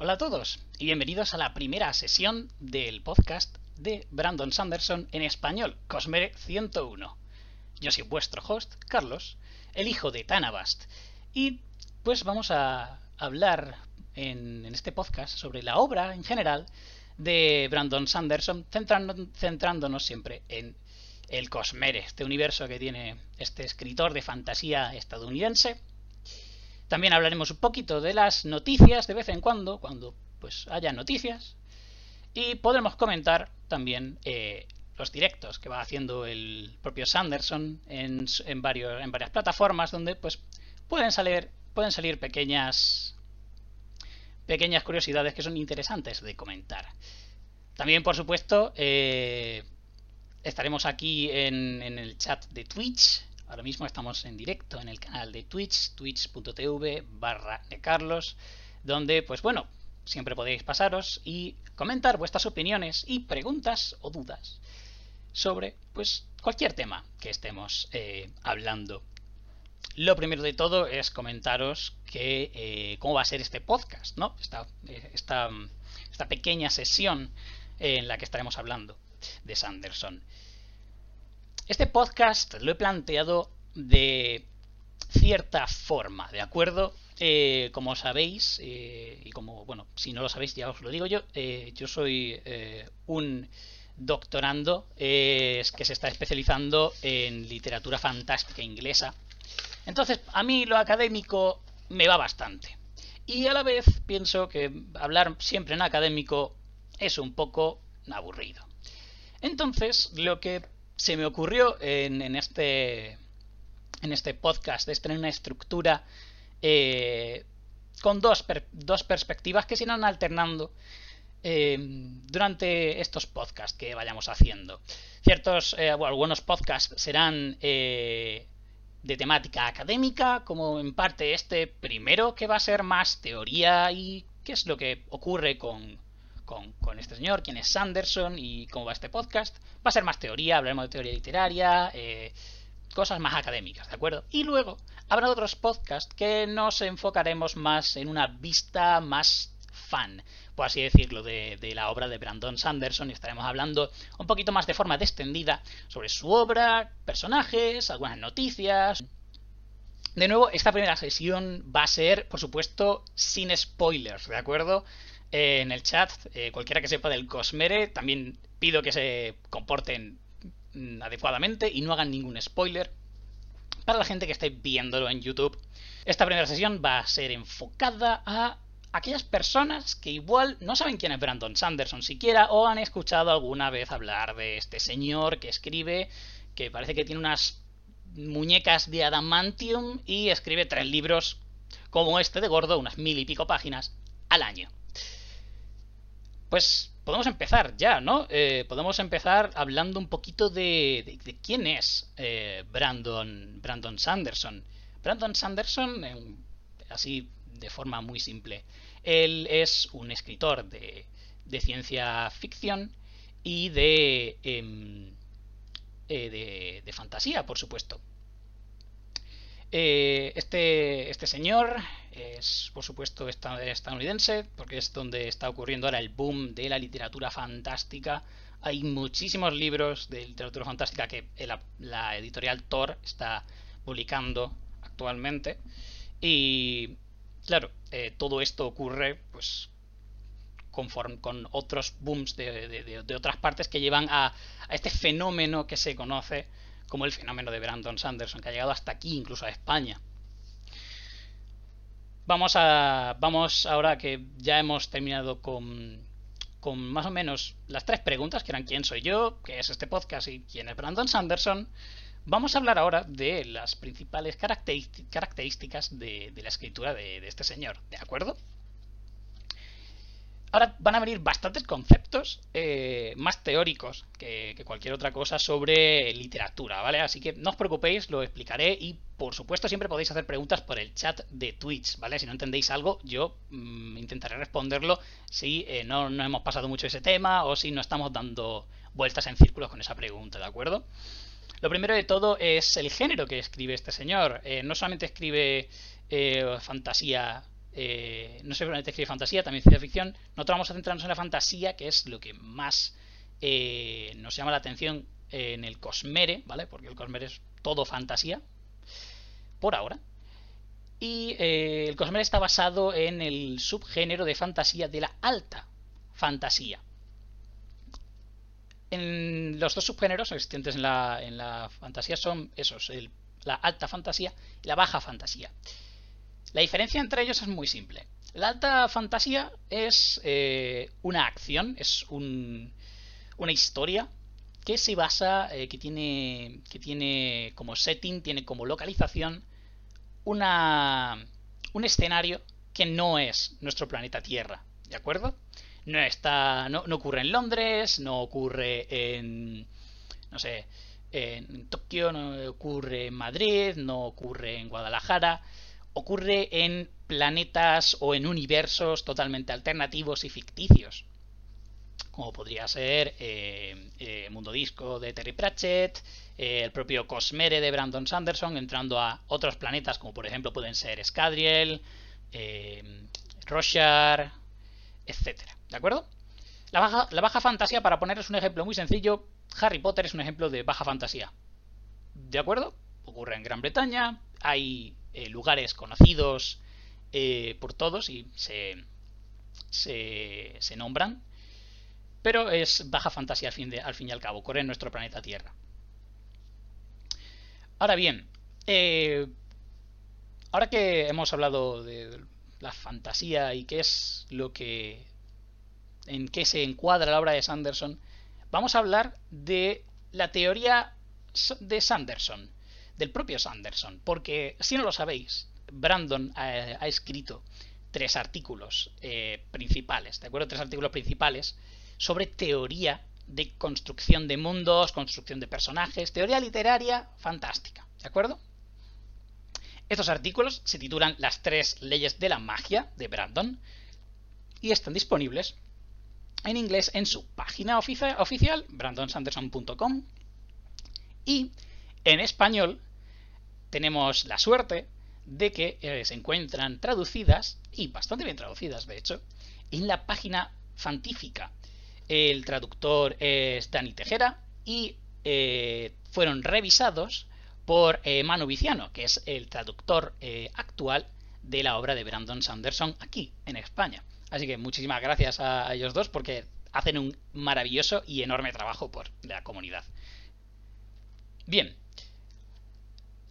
Hola a todos y bienvenidos a la primera sesión del podcast de Brandon Sanderson en español, Cosmere 101. Yo soy vuestro host, Carlos, el hijo de Tanabast, y pues vamos a hablar en, este podcast sobre la obra en general de Brandon Sanderson, centrándonos siempre en el Cosmere, este universo que tiene este escritor de fantasía estadounidense también hablaremos un poquito de las noticias de vez en cuando, cuando pues haya noticias. Y podremos comentar también eh, los directos que va haciendo el propio Sanderson en, varias plataformas donde pues pueden salir, pequeñas, pequeñas curiosidades que son interesantes de comentar. También, por supuesto, eh, estaremos aquí en el chat de Twitch Ahora mismo estamos en directo en el canal de Twitch, twitch.tv barra de Carlos, donde, pues bueno, siempre podéis pasaros y comentar vuestras opiniones y preguntas o dudas sobre, pues, cualquier tema que estemos eh, hablando. Lo primero de todo es comentaros que eh, cómo va a ser este podcast, ¿no? Eh, esta, esta pequeña sesión en la que estaremos hablando de Sanderson. Este podcast lo he planteado de cierta forma, ¿de acuerdo? Eh, como sabéis, eh, y como, bueno, si no lo sabéis ya os lo digo yo, eh, yo soy un doctorando que se está especializando en literatura fantástica inglesa. Entonces, a mí lo académico me va bastante. Y a la vez pienso que hablar siempre en académico es un poco aburrido. Entonces, lo que se me ocurrió en, este en este podcast de tener una estructura eh, con dos, dos, perspectivas que se irán alternando eh, durante estos podcasts que vayamos haciendo. Ciertos, eh, algunos podcasts serán de temática académica, como en parte este primero que va a ser más teoría y qué es lo que ocurre con, con, este señor, quién es Sanderson y cómo va este podcast. Va a ser más teoría, hablaremos de teoría literaria, eh, cosas más académicas, ¿de acuerdo? Y luego habrá otros podcasts que nos enfocaremos más en una vista más fan, por así decirlo, de, la obra de Brandon Sanderson y estaremos hablando un poquito más de forma extendida sobre su obra, personajes, algunas noticias. De nuevo, esta primera sesión va a ser, por supuesto, sin spoilers, ¿de acuerdo? Eh, en el chat, eh, cualquiera que sepa del Cosmere, también pido que se comporten mm, adecuadamente y no hagan ningún spoiler. Para la gente que esté viéndolo en YouTube, esta primera sesión va a ser enfocada a aquellas personas que igual no saben quién es Brandon Sanderson siquiera o han escuchado alguna vez hablar de este señor que escribe, que parece que tiene unas muñecas de adamantium y escribe tres libros como este de gordo, unas mil y pico páginas al año. Pues podemos empezar ya, ¿no? Eh, podemos empezar hablando un poquito de, quién es eh, Brandon, Brandon Sanderson. Brandon Sanderson, así de forma muy simple, él es un escritor de, ciencia ficción y de, em, eh, de fantasía, por supuesto. Eh, este, este señor es, por supuesto, estadounidense, porque es donde está ocurriendo ahora el boom de la literatura fantástica. Hay muchísimos libros de literatura fantástica que la, editorial Thor está publicando actualmente. Y, claro, eh, todo esto ocurre, pues, conforme, con otros booms de, otras partes que llevan a, a este fenómeno que se conoce como el fenómeno de Brandon Sanderson, que ha llegado hasta aquí, incluso a España. Vamos a. Vamos ahora que ya hemos terminado con, con más o menos las tres preguntas, que eran quién soy yo, qué es este podcast y quién es Brandon Sanderson. Vamos a hablar ahora de las principales características de, la escritura de este señor, ¿de acuerdo? Ahora van a venir bastantes conceptos eh, más teóricos que, cualquier otra cosa sobre literatura, ¿vale? Así que no os preocupéis, lo explicaré y por supuesto siempre podéis hacer preguntas por el chat de Twitch, ¿vale? Si no entendéis algo, yo mm, intentaré responderlo si eh, no, no hemos pasado mucho ese tema o si no estamos dando vueltas en círculos con esa pregunta, ¿de acuerdo? Lo primero de todo es el género que escribe este señor. Eh, no solamente escribe fantasía eh, no solamente escribe fantasía, también ciencia ficción. Nosotros vamos a centrarnos en la fantasía, que es lo que más eh, nos llama la atención en el Cosmere, ¿vale? Porque el Cosmere es todo fantasía, por ahora. Y eh, el Cosmere está basado en el subgénero de fantasía de la alta fantasía. En los dos subgéneros existentes en la, en la fantasía son esos, la alta fantasía y la baja fantasía. La diferencia entre ellos es muy simple. La alta fantasía es eh, una acción, es una historia que se basa, eh, que, tiene, que tiene como setting, tiene como localización una, un escenario que no es nuestro planeta Tierra, ¿de acuerdo? No, está, no, ocurre en Londres, no ocurre en, no sé, en Tokio, no ocurre en Madrid, no ocurre en Guadalajara, ocurre en planetas o en universos totalmente alternativos y ficticios. Como podría ser eh, eh, Mundo Disco de Terry Pratchett, eh, el propio Cosmere de Brandon Sanderson, entrando a otros planetas como por ejemplo pueden ser Scadriel, Roshar, etc. ¿De acuerdo? La baja, la baja fantasía, para ponerles un ejemplo muy sencillo, Harry Potter es un ejemplo de baja fantasía. ¿De acuerdo? Ocurre en Gran Bretaña, hay eh, lugares conocidos eh, por todos y se, se, nombran, pero es baja fantasía al fin, de, al fin y al cabo, corre en nuestro planeta Tierra. Ahora bien, eh, ahora que hemos hablado de la fantasía y qué es lo que en qué se encuadra la obra de Sanderson, vamos a hablar de la teoría de Sanderson del propio Sanderson, porque si no lo sabéis, Brandon ha, escrito tres artículos eh, principales, ¿de acuerdo? Tres artículos principales sobre teoría de construcción de mundos, construcción de personajes, teoría literaria fantástica, ¿de acuerdo? Estos artículos se titulan Las tres leyes de la magia de Brandon y están disponibles en inglés en su página oficial, brandonsanderson.com, y en español tenemos la suerte de que eh, se encuentran traducidas, y bastante bien traducidas de hecho, en la página Fantífica. El traductor es Dani Tejera y eh, fueron revisados por eh, Manu Viciano, que es el traductor actual de la obra de Brandon Sanderson aquí en España. Así que muchísimas gracias a ellos dos porque hacen un maravilloso y enorme trabajo por la comunidad. Bien,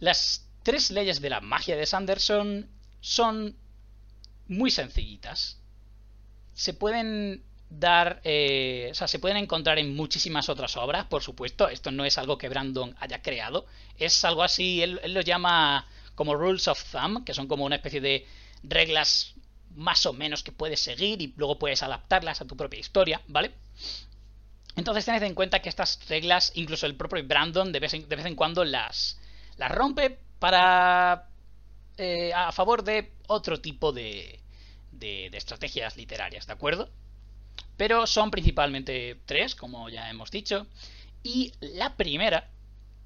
las tres leyes de la magia de Sanderson son muy sencillitas. Se pueden dar, eh, o sea, se pueden encontrar en muchísimas otras obras, por supuesto. Esto no es algo que Brandon haya creado. Es algo así, él, lo llama como rules of thumb, que son como una especie de reglas más o menos que puedes seguir y luego puedes adaptarlas a tu propia historia, ¿vale? Entonces tened en cuenta que estas reglas, incluso el propio Brandon de vez en, de vez en cuando las, las rompe para eh, a favor de otro tipo de, de, estrategias literarias, ¿de acuerdo? Pero son principalmente tres, como ya hemos dicho, y la primera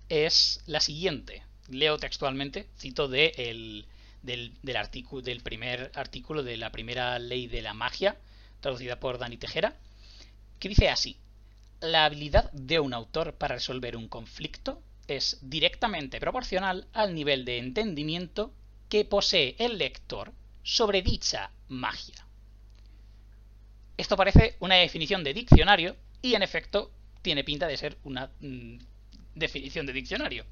es la siguiente. Leo textualmente, cito de el, del, del, del primer artículo de la primera ley de la magia, traducida por Dani Tejera, que dice así: La habilidad de un autor para resolver un conflicto es directamente proporcional al nivel de entendimiento que posee el lector sobre dicha magia. Esto parece una definición de diccionario y en efecto tiene pinta de ser una mm, definición de diccionario.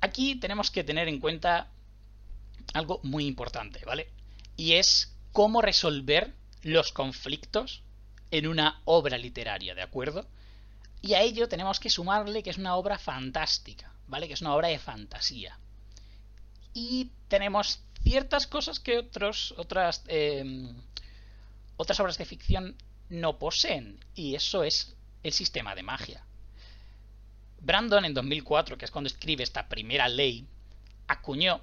Aquí tenemos que tener en cuenta algo muy importante, ¿vale? Y es cómo resolver los conflictos en una obra literaria, ¿de acuerdo? Y a ello tenemos que sumarle que es una obra fantástica, ¿vale? Que es una obra de fantasía. Y tenemos ciertas cosas que otros, otras, em, otras obras de ficción no poseen. Y eso es el sistema de magia. Brandon en 2004, que es cuando escribe esta primera ley, acuñó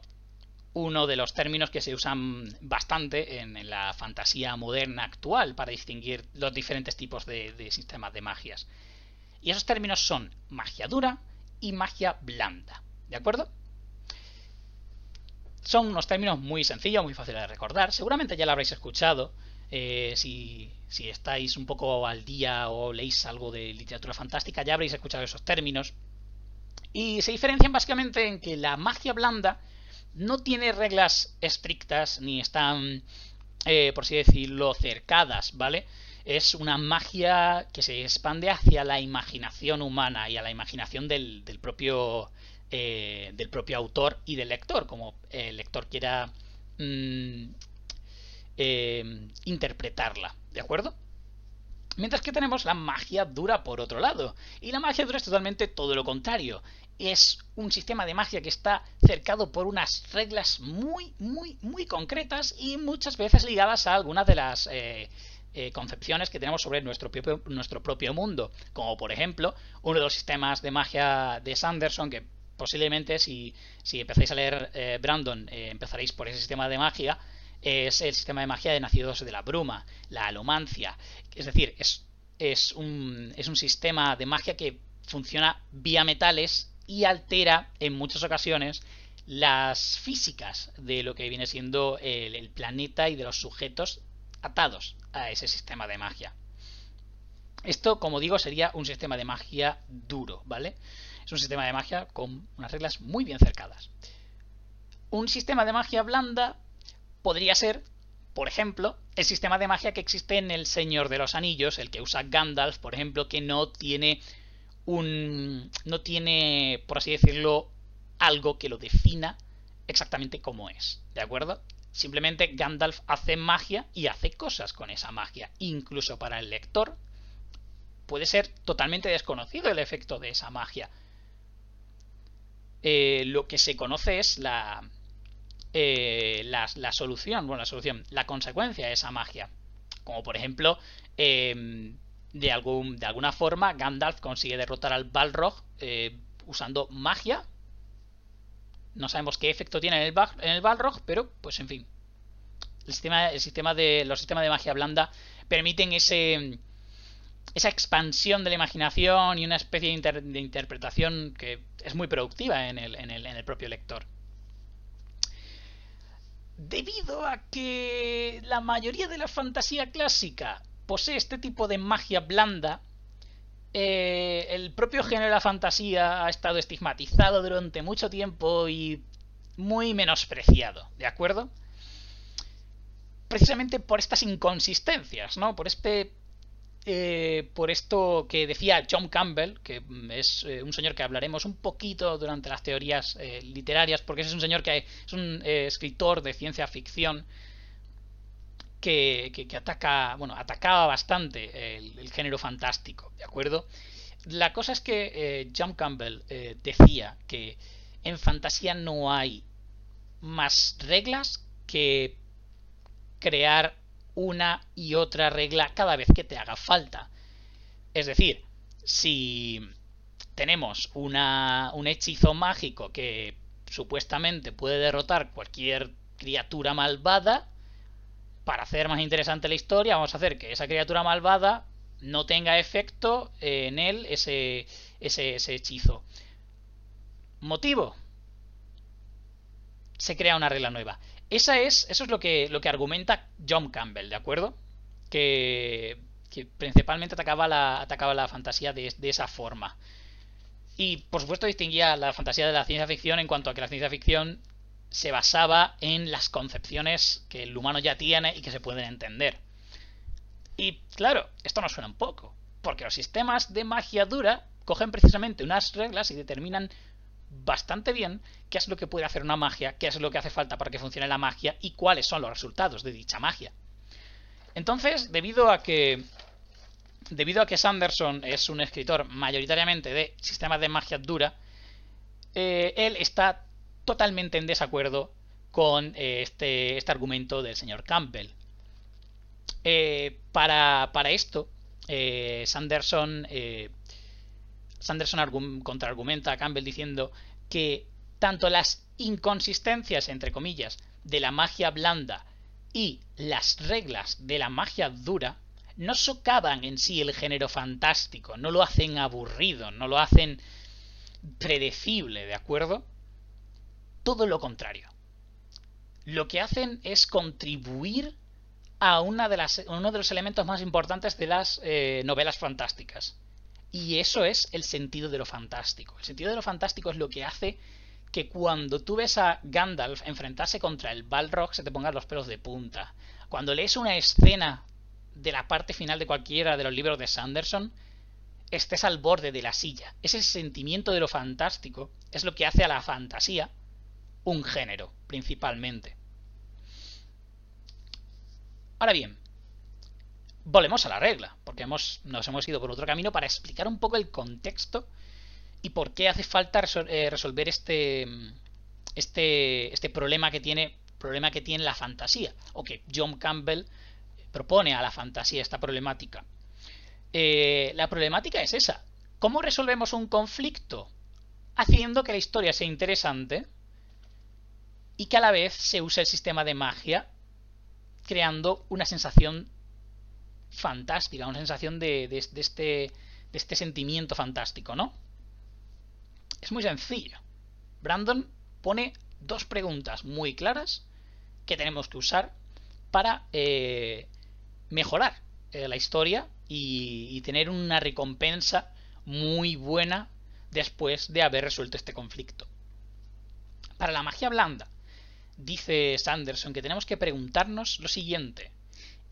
uno de los términos que se usan bastante en, la fantasía moderna actual para distinguir los diferentes tipos de, de sistemas de magias. Y esos términos son magia dura y magia blanda. ¿De acuerdo? son unos términos muy sencillos, muy fáciles de recordar. Seguramente ya lo habréis escuchado. Eh, si, si estáis un poco al día o leéis algo de literatura fantástica, ya habréis escuchado esos términos. Y se diferencian básicamente en que la magia blanda no tiene reglas estrictas ni están, eh, por así decirlo, cercadas, ¿vale? Es una magia que se expande hacia la imaginación humana y a la imaginación del, propio eh, del propio autor y del lector, como el lector quiera mm, eh, interpretarla, ¿de acuerdo? Mientras que tenemos la magia dura por otro lado. Y la magia dura es totalmente todo lo contrario es un sistema de magia que está cercado por unas reglas muy, muy, muy concretas y muchas veces ligadas a algunas de las eh, eh, concepciones que tenemos sobre nuestro propio, nuestro propio mundo. Como por ejemplo, uno de los sistemas de magia de Sanderson, que posiblemente si, si empezáis a leer eh, Brandon empezaréis por ese sistema de magia, es el sistema de magia de Nacidos de la Bruma, la alomancia. Es decir, es, es, un, es un sistema de magia que funciona vía metales y altera en muchas ocasiones las físicas de lo que viene siendo el, planeta y de los sujetos atados a ese sistema de magia. Esto, como digo, sería un sistema de magia duro, ¿vale? Es un sistema de magia con unas reglas muy bien cercadas. Un sistema de magia blanda podría ser, por ejemplo, el sistema de magia que existe en El Señor de los Anillos, el que usa Gandalf, por ejemplo, que no tiene un. no tiene, por así decirlo, algo que lo defina exactamente como es. ¿De acuerdo? Simplemente Gandalf hace magia y hace cosas con esa magia. Incluso para el lector puede ser totalmente desconocido el efecto de esa magia. Eh, lo que se conoce es la, eh, la, la, solución, bueno, la solución, la consecuencia de esa magia. Como por ejemplo, eh, de, algún, de alguna forma Gandalf consigue derrotar al Balrog eh, usando magia. No sabemos qué efecto tiene en el, en el Balrog, pero pues en fin. El sistema, el sistema de, los sistemas de magia blanda permiten ese, esa expansión de la imaginación y una especie de, interpretación que es muy productiva en el, en el propio lector. Debido a que la mayoría de la fantasía clásica posee este tipo de magia blanda, eh, el propio género de la fantasía ha estado estigmatizado durante mucho tiempo y muy menospreciado, ¿de acuerdo? Precisamente por estas inconsistencias, ¿no? Por este. Eh, por esto que decía John Campbell, que es eh, un señor que hablaremos un poquito durante las teorías literarias, porque es un señor que es un escritor de ciencia ficción que, ataca, bueno, atacaba bastante el, género fantástico, ¿de acuerdo? La cosa es que eh, John Campbell eh, decía que en fantasía no hay más reglas que crear una y otra regla cada vez que te haga falta. Es decir, si tenemos una, un hechizo mágico que supuestamente puede derrotar cualquier criatura malvada, para hacer más interesante la historia, vamos a hacer que esa criatura malvada no tenga efecto en él ese, ese, hechizo. ¿Motivo? Se crea una regla nueva. Esa es, eso es lo que, lo que argumenta John Campbell, ¿de acuerdo? Que, principalmente atacaba la, atacaba la fantasía de esa forma. Y por supuesto distinguía la fantasía de la ciencia ficción en cuanto a que la ciencia ficción se basaba en las concepciones que el humano ya tiene y que se pueden entender. Y claro, esto nos suena un poco, porque los sistemas de magia dura cogen precisamente unas reglas y determinan bastante bien qué es lo que puede hacer una magia, qué es lo que hace falta para que funcione la magia y cuáles son los resultados de dicha magia. Entonces, debido a que debido a que Sanderson es un escritor mayoritariamente de sistemas de magia dura, eh, él está totalmente en desacuerdo con eh, este, este, argumento del señor Campbell. Eh, para, esto, eh, Sanderson, Sanderson contraargumenta a Campbell diciendo que tanto las inconsistencias, entre comillas, de la magia blanda y las reglas de la magia dura no socavan en sí el género fantástico, no lo hacen aburrido, no lo hacen predecible, ¿de acuerdo? Todo lo contrario. lo que hacen es contribuir a una de uno de los elementos más importantes de las eh, novelas fantásticas. Y eso es el sentido de lo fantástico. El sentido de lo fantástico es lo que hace que cuando tú ves a Gandalf enfrentarse contra el Balrog se te pongan los pelos de punta. Cuando lees una escena de la parte final de cualquiera de los libros de Sanderson, estés al borde de la silla. Ese sentimiento de lo fantástico es lo que hace a la fantasía un género, principalmente. Ahora bien, volvemos a la regla, porque nos hemos ido por otro camino para explicar un poco el contexto y por qué hace falta eh, resolver este, este, este problema que tiene problema que tiene la fantasía, o que John Campbell propone a la fantasía esta problemática. Eh, la problemática es esa. ¿Cómo resolvemos un conflicto? Haciendo que la historia sea interesante y que a la vez se use el sistema de magia creando una sensación fantástica, una sensación de, este, de este sentimiento fantástico, ¿no? Es muy sencillo. Brandon pone dos preguntas muy claras que tenemos que usar para eh, mejorar eh, la historia y, tener una recompensa muy buena después de haber resuelto este conflicto. Para la magia blanda, dice Sanderson que tenemos que preguntarnos lo siguiente,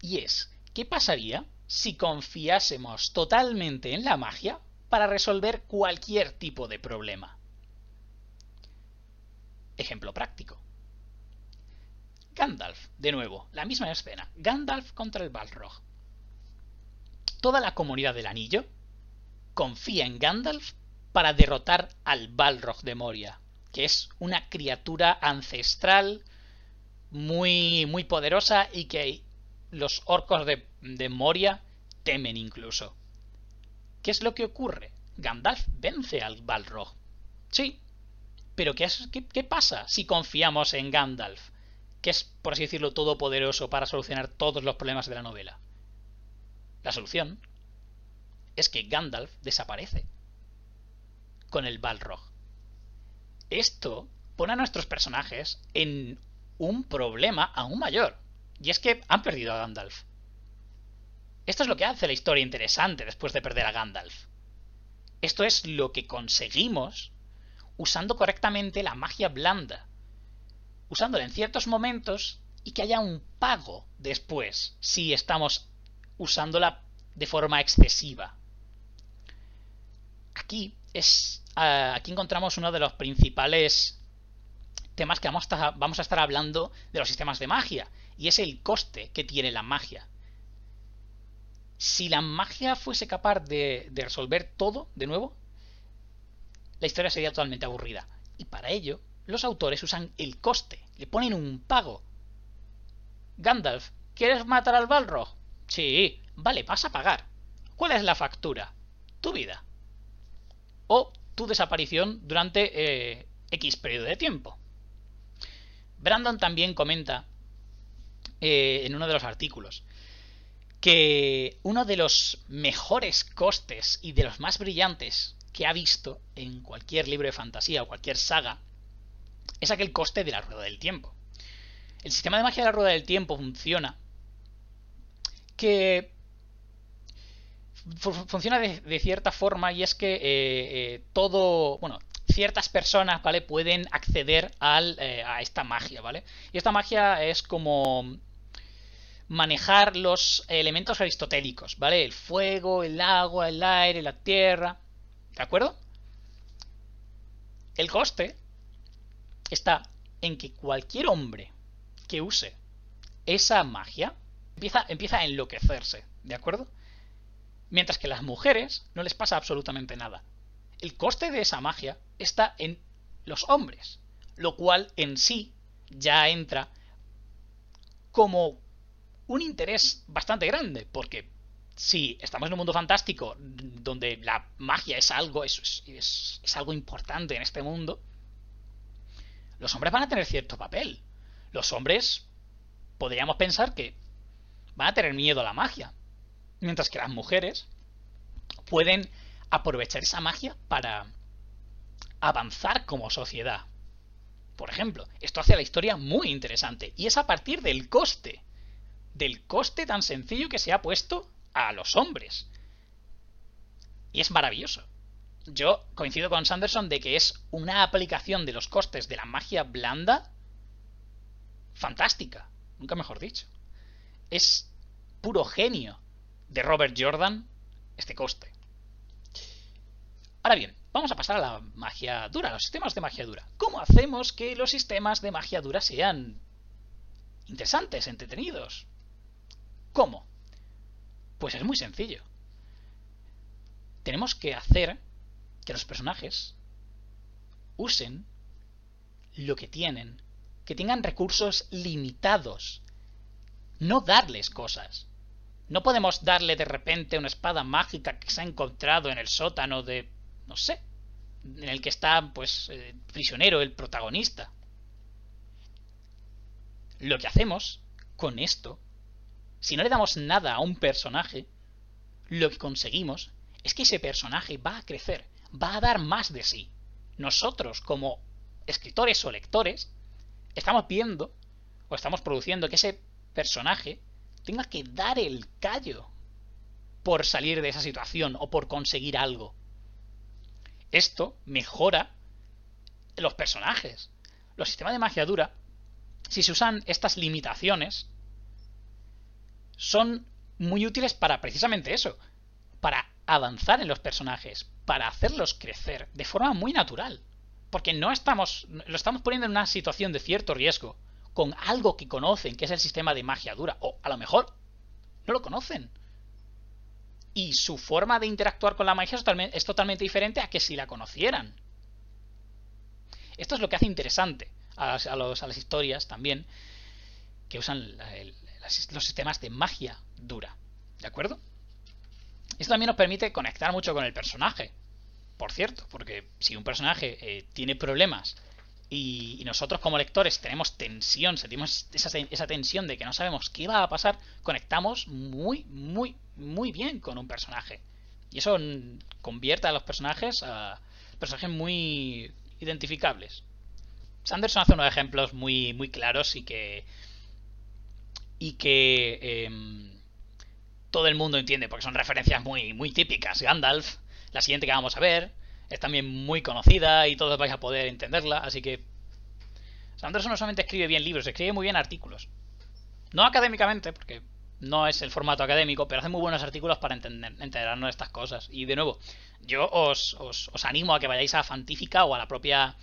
y es, ¿qué pasaría si confiásemos totalmente en la magia para resolver cualquier tipo de problema? Ejemplo práctico. Gandalf, de nuevo, la misma escena. Gandalf contra el Balrog. Toda la comunidad del anillo confía en Gandalf para derrotar al Balrog de Moria, que es una criatura ancestral muy, muy poderosa y que los orcos de, Moria temen incluso. ¿Qué es lo que ocurre? Gandalf vence al Balrog. Sí, pero ¿qué, qué, ¿qué pasa si confiamos en Gandalf? que es, por así decirlo, todopoderoso para solucionar todos los problemas de la novela. La solución es que Gandalf desaparece con el Balrog. Esto pone a nuestros personajes en un problema aún mayor, y es que han perdido a Gandalf. Esto es lo que hace la historia interesante después de perder a Gandalf. Esto es lo que conseguimos usando correctamente la magia blanda, usándola en ciertos momentos y que haya un pago después si estamos usándola de forma excesiva. Aquí es aquí encontramos uno de los principales temas que vamos a, vamos a estar hablando de los sistemas de magia y es el coste que tiene la magia. Si la magia fuese capaz de, de resolver todo de nuevo, la historia sería totalmente aburrida. Y para ello los autores usan el coste, le ponen un pago. Gandalf, ¿quieres matar al Balrog? Sí, vale, vas a pagar. ¿Cuál es la factura? Tu vida. O tu desaparición durante eh, X periodo de tiempo. Brandon también comenta eh, en uno de los artículos que uno de los mejores costes y de los más brillantes que ha visto en cualquier libro de fantasía o cualquier saga es aquel coste de la rueda del tiempo. El sistema de magia de la rueda del tiempo funciona que funciona de, cierta forma y es que eh, eh, todo, bueno, ciertas personas, ¿vale? Pueden acceder al, eh, a esta magia, ¿vale? Y esta magia es como manejar los elementos aristotélicos, ¿vale? El fuego, el agua, el aire, la tierra, ¿de acuerdo? El coste está en que cualquier hombre que use esa magia empieza, empieza a enloquecerse, ¿de acuerdo? Mientras que las mujeres no les pasa absolutamente nada. El coste de esa magia está en los hombres, lo cual en sí ya entra como un interés bastante grande, porque si estamos en un mundo fantástico donde la magia es algo, es, es, es algo importante en este mundo, los hombres van a tener cierto papel. Los hombres podríamos pensar que van a tener miedo a la magia. Mientras que las mujeres pueden aprovechar esa magia para avanzar como sociedad. por ejemplo. Esto hace la historia muy interesante. Y es a partir del coste. Del coste tan sencillo que se ha puesto a los hombres. Y es maravilloso. Yo coincido con Sanderson de que es una aplicación de los costes de la magia blanda fantástica. Nunca mejor dicho. Es puro genio de Robert Jordan este coste. Ahora bien, vamos a pasar a la magia dura, a los sistemas de magia dura. ¿Cómo hacemos que los sistemas de magia dura sean interesantes, entretenidos? ¿Cómo? Pues es muy sencillo. Tenemos que hacer que los personajes usen lo que tienen, que tengan recursos limitados, no darles cosas. No podemos darle de repente una espada mágica que se ha encontrado en el sótano de... no sé, en el que está, pues, eh, prisionero el protagonista. Lo que hacemos con esto, si no le damos nada a un personaje, lo que conseguimos es que ese personaje va a crecer, va a dar más de sí. Nosotros, como escritores o lectores, estamos viendo o estamos produciendo que ese personaje tenga que dar el callo por salir de esa situación o por conseguir algo. Esto mejora los personajes. Los sistemas de magia dura, si se usan estas limitaciones, son muy útiles para precisamente eso, para avanzar en los personajes, para hacerlos crecer de forma muy natural. Porque no estamos, lo estamos poniendo en una situación de cierto riesgo, con algo que conocen, que es el sistema de magia dura, o a lo mejor no lo conocen. Y su forma de interactuar con la magia es totalmente, diferente a que si la conocieran. Esto es lo que hace interesante a, las historias también que usan los sistemas de magia dura. ¿De acuerdo? Esto también nos permite conectar mucho con el personaje. Por cierto, porque si un personaje eh, tiene problemas y, nosotros como lectores tenemos tensión, sentimos esa, esa, tensión de que no sabemos qué va a pasar, conectamos muy, muy, muy bien con un personaje. Y eso convierte a los personajes a personajes muy identificables. Sanderson hace unos ejemplos muy, muy claros y que. y que. Em, todo el mundo entiende, porque son referencias muy, muy típicas. Gandalf, la siguiente que vamos a ver, es también muy conocida y todos vais a poder entenderla, así que Sanderson no solamente escribe bien libros, escribe muy bien artículos. No académicamente, porque no es el formato académico, pero hace muy buenos artículos para entender, enterarnos de estas cosas. Y de nuevo, yo os, os, animo a que vayáis a Fantífica o a la propia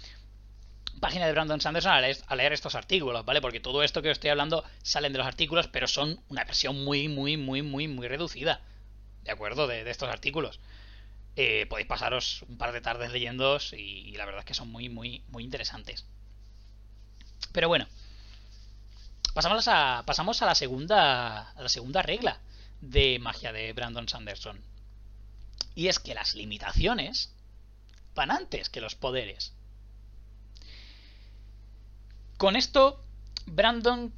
página de Brandon Sanderson a leer, a leer, estos artículos, ¿vale? Porque todo esto que os estoy hablando salen de los artículos, pero son una versión muy, muy, muy, muy, muy reducida, ¿de acuerdo? De, de estos artículos. Eh, podéis pasaros un par de tardes leyéndoos y, la verdad es que son muy, muy, muy interesantes. Pero bueno, pasamos a, pasamos a la segunda, a la segunda regla de magia de Brandon Sanderson. Y es que las limitaciones van antes que los poderes. Con esto, Brandon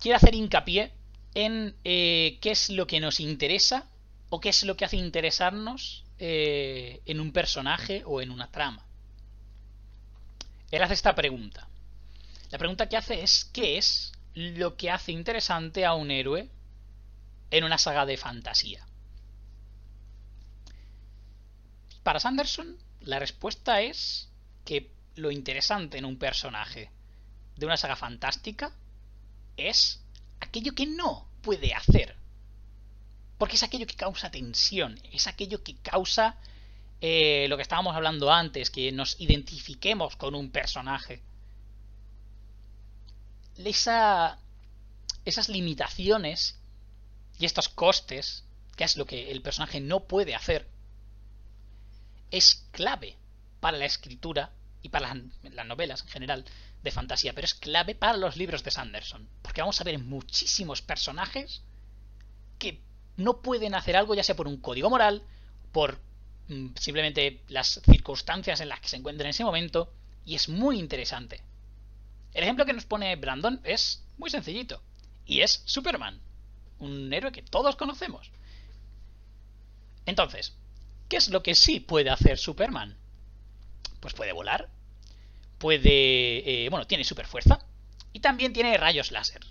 quiere hacer hincapié en eh, qué es lo que nos interesa o qué es lo que hace interesarnos eh, en un personaje o en una trama. Él hace esta pregunta. La pregunta que hace es ¿qué es lo que hace interesante a un héroe en una saga de fantasía? Para Sanderson, la respuesta es que lo interesante en un personaje de una saga fantástica es aquello que no puede hacer porque es aquello que causa tensión, es aquello que causa eh, lo que estábamos hablando antes, que nos identifiquemos con un personaje. Esa, esas limitaciones y estos costes, que es lo que el personaje no puede hacer, es clave para la escritura y para las, las, novelas en general de fantasía, pero es clave para los libros de Sanderson, porque vamos a ver muchísimos personajes no pueden hacer algo ya sea por un código moral, por mm, simplemente las circunstancias en las que se encuentran en ese momento, y es muy interesante. El ejemplo que nos pone Brandon es muy sencillito, y es Superman, un héroe que todos conocemos. Entonces, ¿qué es lo que sí puede hacer Superman? Pues puede volar, puede... Eh, bueno, tiene super fuerza. Y también tiene rayos láser.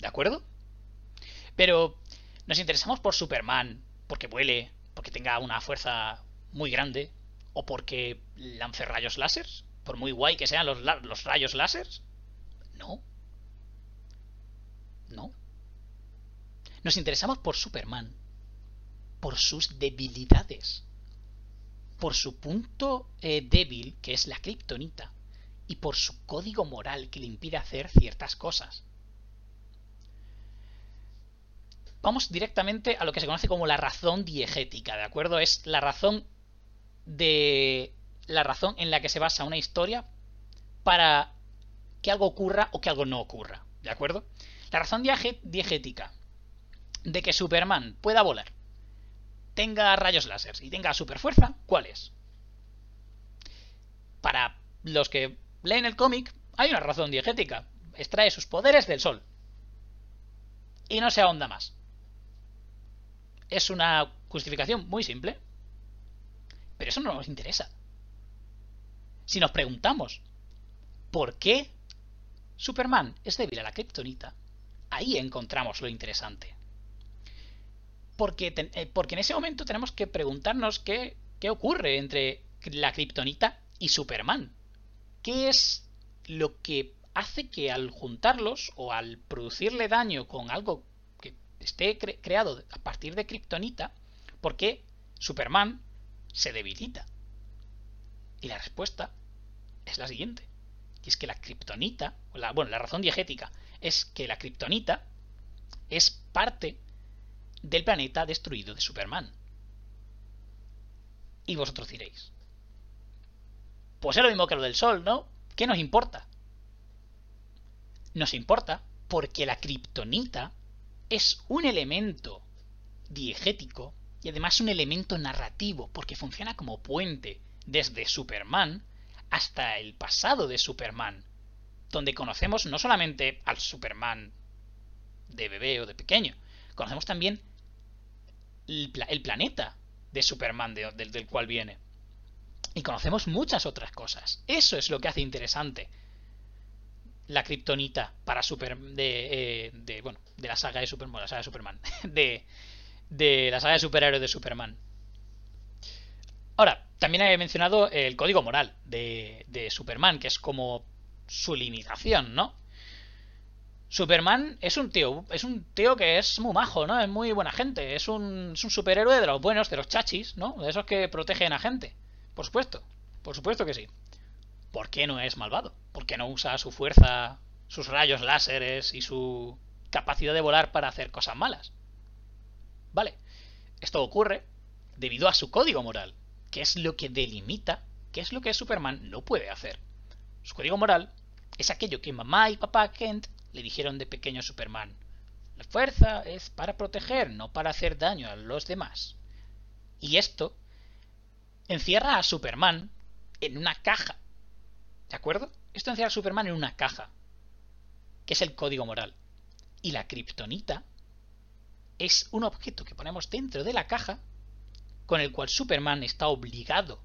¿De acuerdo? Pero nos interesamos por Superman, porque vuele, porque tenga una fuerza muy grande, o porque lance rayos láser, por muy guay que sean los, rayos láser. No. No. Nos interesamos por Superman, por sus debilidades, por su punto eh, débil, que es la kriptonita, y por su código moral que le impide hacer ciertas cosas. Vamos directamente a lo que se conoce como la razón diegética, ¿de acuerdo? Es la razón de la razón en la que se basa una historia para que algo ocurra o que algo no ocurra, ¿de acuerdo? La razón diegética de que Superman pueda volar, tenga rayos láser y tenga superfuerza, ¿cuál es? Para los que leen el cómic, hay una razón diegética. Extrae sus poderes del sol. Y no se ahonda más. Es una justificación muy simple. Pero eso no nos interesa. Si nos preguntamos por qué Superman es débil a la kriptonita, ahí encontramos lo interesante. Porque, eh, porque en ese momento tenemos que preguntarnos qué, qué ocurre entre la kriptonita y Superman. ¿Qué es lo que hace que al juntarlos o al producirle daño con algo esté creado a partir de kriptonita, por qué Superman se debilita? Y la respuesta es la siguiente. Y es que la kriptonita, bueno, la razón diegética es que la kriptonita es parte del planeta destruido de Superman. Y vosotros diréis, pues es lo mismo que lo del Sol, ¿no? ¿Qué nos importa? Nos importa porque la kriptonita es un elemento diegético y además un elemento narrativo porque funciona como puente desde Superman hasta el pasado de Superman, donde conocemos no solamente al Superman de bebé o de pequeño, conocemos también el, planeta de Superman del cual viene. Y conocemos muchas otras cosas. Eso es lo que hace interesante la kriptonita para Super de, eh, de, bueno de la saga de Superman la saga de Superman de, de la saga de superhéroes de Superman. Ahora también he mencionado el código moral de, de Superman que es como su limitación no Superman es un tío es un tío que es muy majo no es muy buena gente es un, es un superhéroe de los buenos de los chachis no de esos que protegen a gente por supuesto, por supuesto que sí. ¿Por qué no es malvado? ¿Por qué no usa su fuerza, sus rayos láseres y su capacidad de volar para hacer cosas malas? Vale, esto ocurre debido a su código moral, que es lo que delimita qué es lo que Superman no puede hacer. Su código moral es aquello que mamá y papá Kent le dijeron de pequeño a Superman. La fuerza es para proteger, no para hacer daño a los demás. Y esto encierra a Superman en una caja. ¿De acuerdo? Esto encierra a Superman en una caja, que es el código moral. Y la kriptonita es un objeto que ponemos dentro de la caja con el cual Superman está obligado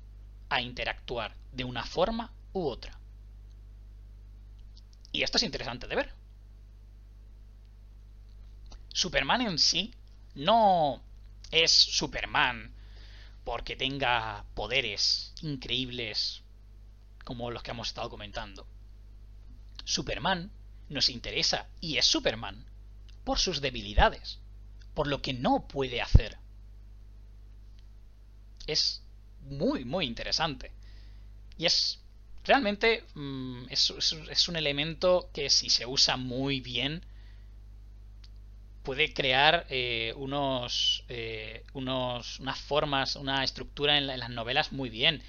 a interactuar de una forma u otra. Y esto es interesante de ver. Superman en sí no es Superman porque tenga poderes increíbles como los que hemos estado comentando. Superman nos interesa, y es Superman, por sus debilidades, por lo que no puede hacer. Es muy, muy interesante. Y es realmente mm, es, un elemento que si se usa muy bien puede crear eh, unos, eh, unos, unas formas, una estructura en, las novelas muy bien.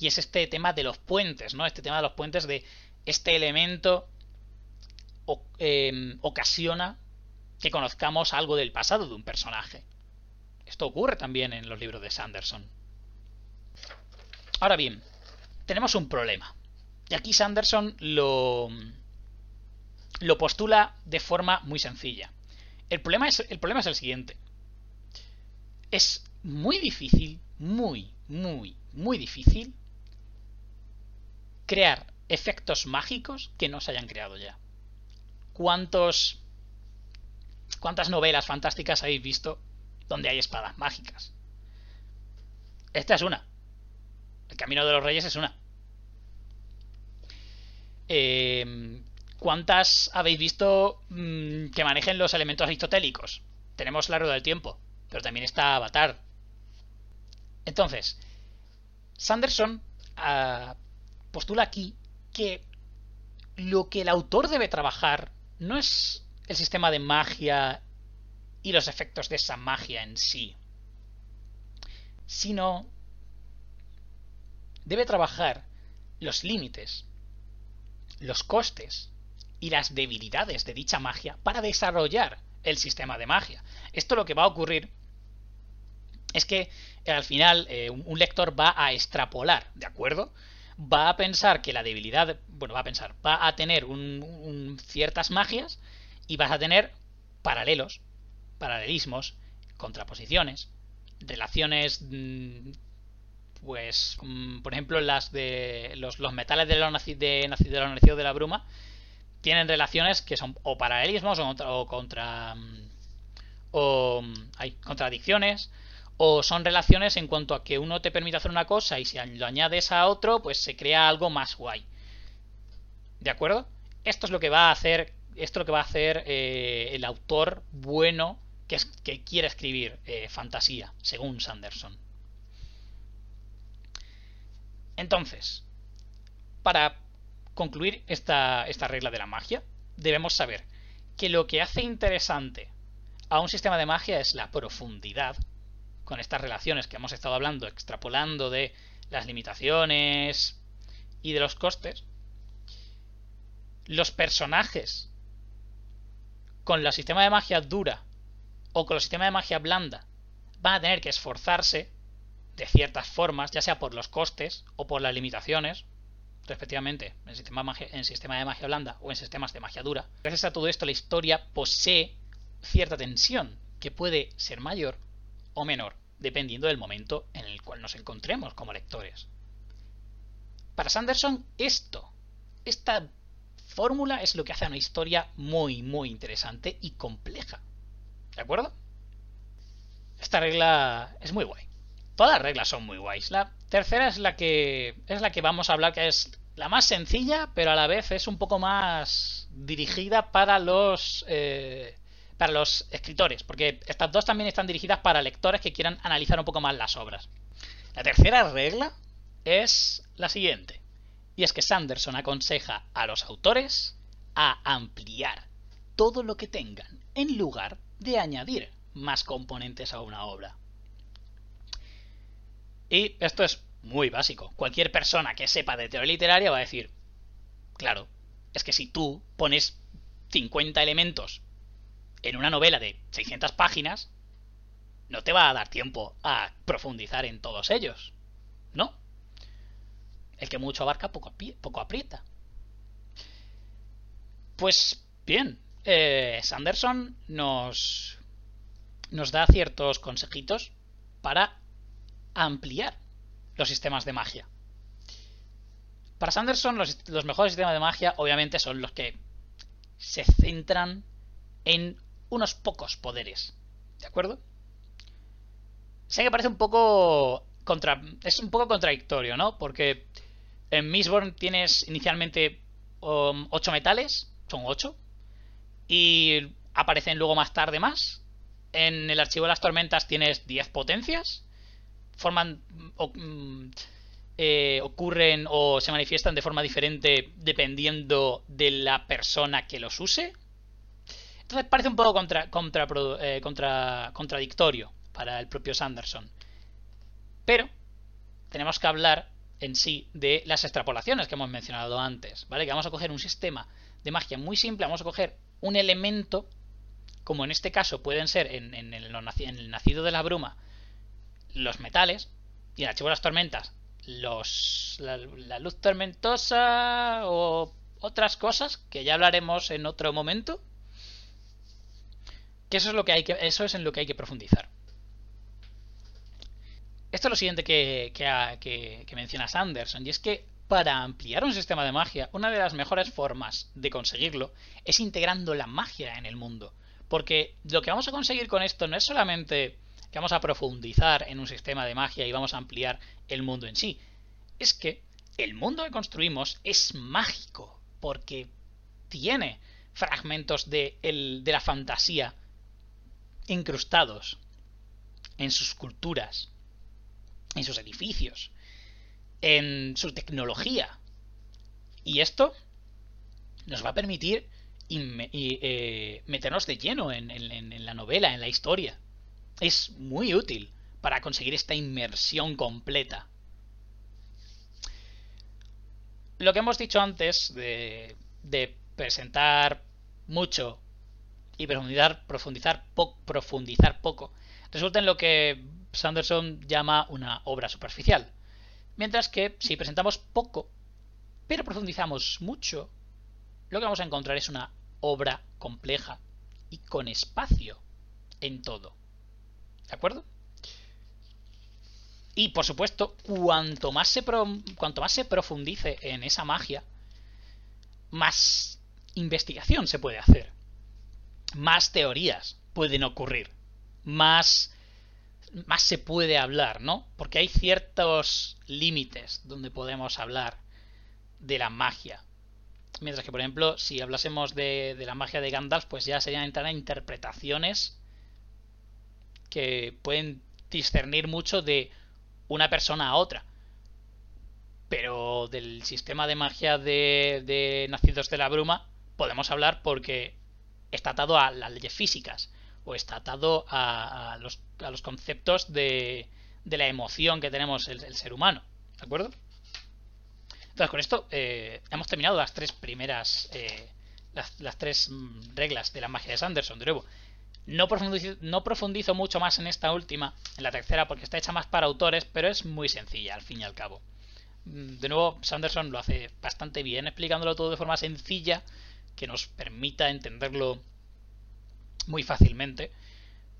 Y es este tema de los puentes, ¿no? Este tema de los puentes de este elemento em, ocasiona que conozcamos algo del pasado de un personaje. Esto ocurre también en los libros de Sanderson. Ahora bien, tenemos un problema. Y aquí Sanderson lo, lo postula de forma muy sencilla. El problema es el, problema es el siguiente. Es muy difícil, muy, muy, muy difícil crear efectos mágicos que no se hayan creado ya. ¿Cuántos cuántas novelas fantásticas habéis visto donde hay espadas mágicas? Esta es una. El Camino de los Reyes es una. Eh, ¿Cuántas habéis visto mmm, que manejen los elementos aristotélicos? Tenemos la rueda del tiempo, pero también está Avatar. Entonces, Sanderson uh, postula aquí que lo que el autor debe trabajar no es el sistema de magia y los efectos de esa magia en sí, sino debe trabajar los límites, los costes y las debilidades de dicha magia para desarrollar el sistema de magia. Esto lo que va a ocurrir es que eh, al final eh, un lector va a extrapolar, ¿de acuerdo? Va a pensar que la debilidad, bueno, va a pensar, va a tener un, ciertas magias y vas a tener paralelos, paralelismos, contraposiciones, relaciones, mm, pues, mm, por ejemplo, las de los, metales de los, de, de, de la bruma tienen relaciones que son o paralelismos o contra, o, contra, mm, o hay contradicciones o son relaciones en cuanto a que uno te permite hacer una cosa y si lo añades a otro, pues se crea algo más guay. ¿De acuerdo? Esto es lo que va a hacer, esto es lo que va a hacer eh, el autor bueno que, es, que quiere escribir eh, fantasía, según Sanderson. Entonces, para concluir esta regla de la magia, debemos saber que lo que hace interesante a un sistema de magia es la profundidad con estas relaciones que hemos estado hablando, extrapolando de las limitaciones y de los costes, los personajes con el sistema de magia dura o con el sistema de magia blanda van a tener que esforzarse de ciertas formas, ya sea por los costes o por las limitaciones, respectivamente, en sistema, magia, en sistema de magia blanda o en sistemas de magia dura. Gracias a todo esto, la historia posee cierta tensión que puede ser mayor o menor dependiendo del momento en el cual nos encontremos como lectores. Para Sanderson, esto, esta fórmula es lo que hace a una historia muy, muy interesante y compleja. ¿De acuerdo? Esta regla es muy guay. Todas las reglas son muy guays. La tercera es la que es la que vamos a hablar, que es la más sencilla, pero a la vez es un poco más dirigida para los eh, para los escritores, porque estas dos también están dirigidas para lectores que quieran analizar un poco más las obras. La tercera regla es la siguiente, y es que Sanderson aconseja a los autores a ampliar todo lo que tengan en lugar de añadir más componentes a una obra. Y esto es muy básico. Cualquier persona que sepa de teoría literaria va a decir, claro, es que si tú pones 50 elementos en una novela de 600 páginas, no te va a dar tiempo a profundizar en todos ellos. ¿No? El que mucho abarca poco, aprieta. Pues bien, eh, Sanderson nos, nos da ciertos consejitos para ampliar los sistemas de magia. Para Sanderson los, los mejores sistemas de magia obviamente son los que se centran en unos pocos poderes. ¿De acuerdo? Sé que parece un poco contra es un poco contradictorio, ¿no? Porque en Mistborn tienes inicialmente 8 um, metales, son 8, y aparecen luego más tarde más. En el archivo de las tormentas tienes 10 potencias, forman mm, eh, ocurren o se manifiestan de forma diferente dependiendo de la persona que los use. Entonces parece un poco eh, contra, contradictorio para el propio Sanderson. Pero tenemos que hablar en sí de las extrapolaciones que hemos mencionado antes, ¿vale? Que vamos a coger un sistema de magia muy simple, vamos a coger un elemento, como en este caso pueden ser en, en, el, nacido de la bruma, los metales, y en el archivo de las tormentas, los, la luz tormentosa o otras cosas que ya hablaremos en otro momento. Que eso es lo que hay que, en lo que hay que profundizar. Esto es lo siguiente que, que, que, menciona Sanderson, y es que para ampliar un sistema de magia, una de las mejores formas de conseguirlo es integrando la magia en el mundo. Porque lo que vamos a conseguir con esto no es solamente que vamos a profundizar en un sistema de magia y vamos a ampliar el mundo en sí. Es que el mundo que construimos es mágico, porque tiene fragmentos de la fantasía incrustados en sus culturas, en sus edificios, en su tecnología. Y esto nos va a permitir eh, meternos de lleno en, la novela, en la historia. Es muy útil para conseguir esta inmersión completa. Lo que hemos dicho antes de presentar mucho y profundizar, profundizar, poco, resulta en lo que Sanderson llama una obra superficial. Mientras que si presentamos poco, pero profundizamos mucho, lo que vamos a encontrar es una obra compleja y con espacio en todo. ¿De acuerdo? Y por supuesto, cuanto más se profundice en esa magia, más investigación se puede hacer. Más teorías pueden ocurrir. Más más se puede hablar, ¿no? Porque hay ciertos límites donde podemos hablar de la magia. Mientras que, por ejemplo, si hablásemos de, la magia de Gandalf, pues ya serían entrar interpretaciones que pueden discernir mucho de una persona a otra. Pero del sistema de magia de, de Nacidos de la Bruma podemos hablar porque está atado a las leyes físicas o está atado a, los, a los, conceptos de, de, la emoción que tenemos el, ser humano. ¿De acuerdo? Entonces, con esto eh, hemos terminado las tres primeras. Eh, las, las, tres mm, reglas de la magia de Sanderson. De nuevo, no profundizo, no profundizo mucho más en esta última, en la tercera, porque está hecha más para autores, pero es muy sencilla al fin y al cabo. Mm, de nuevo, Sanderson lo hace bastante bien, explicándolo todo de forma sencilla que nos permita entenderlo muy fácilmente.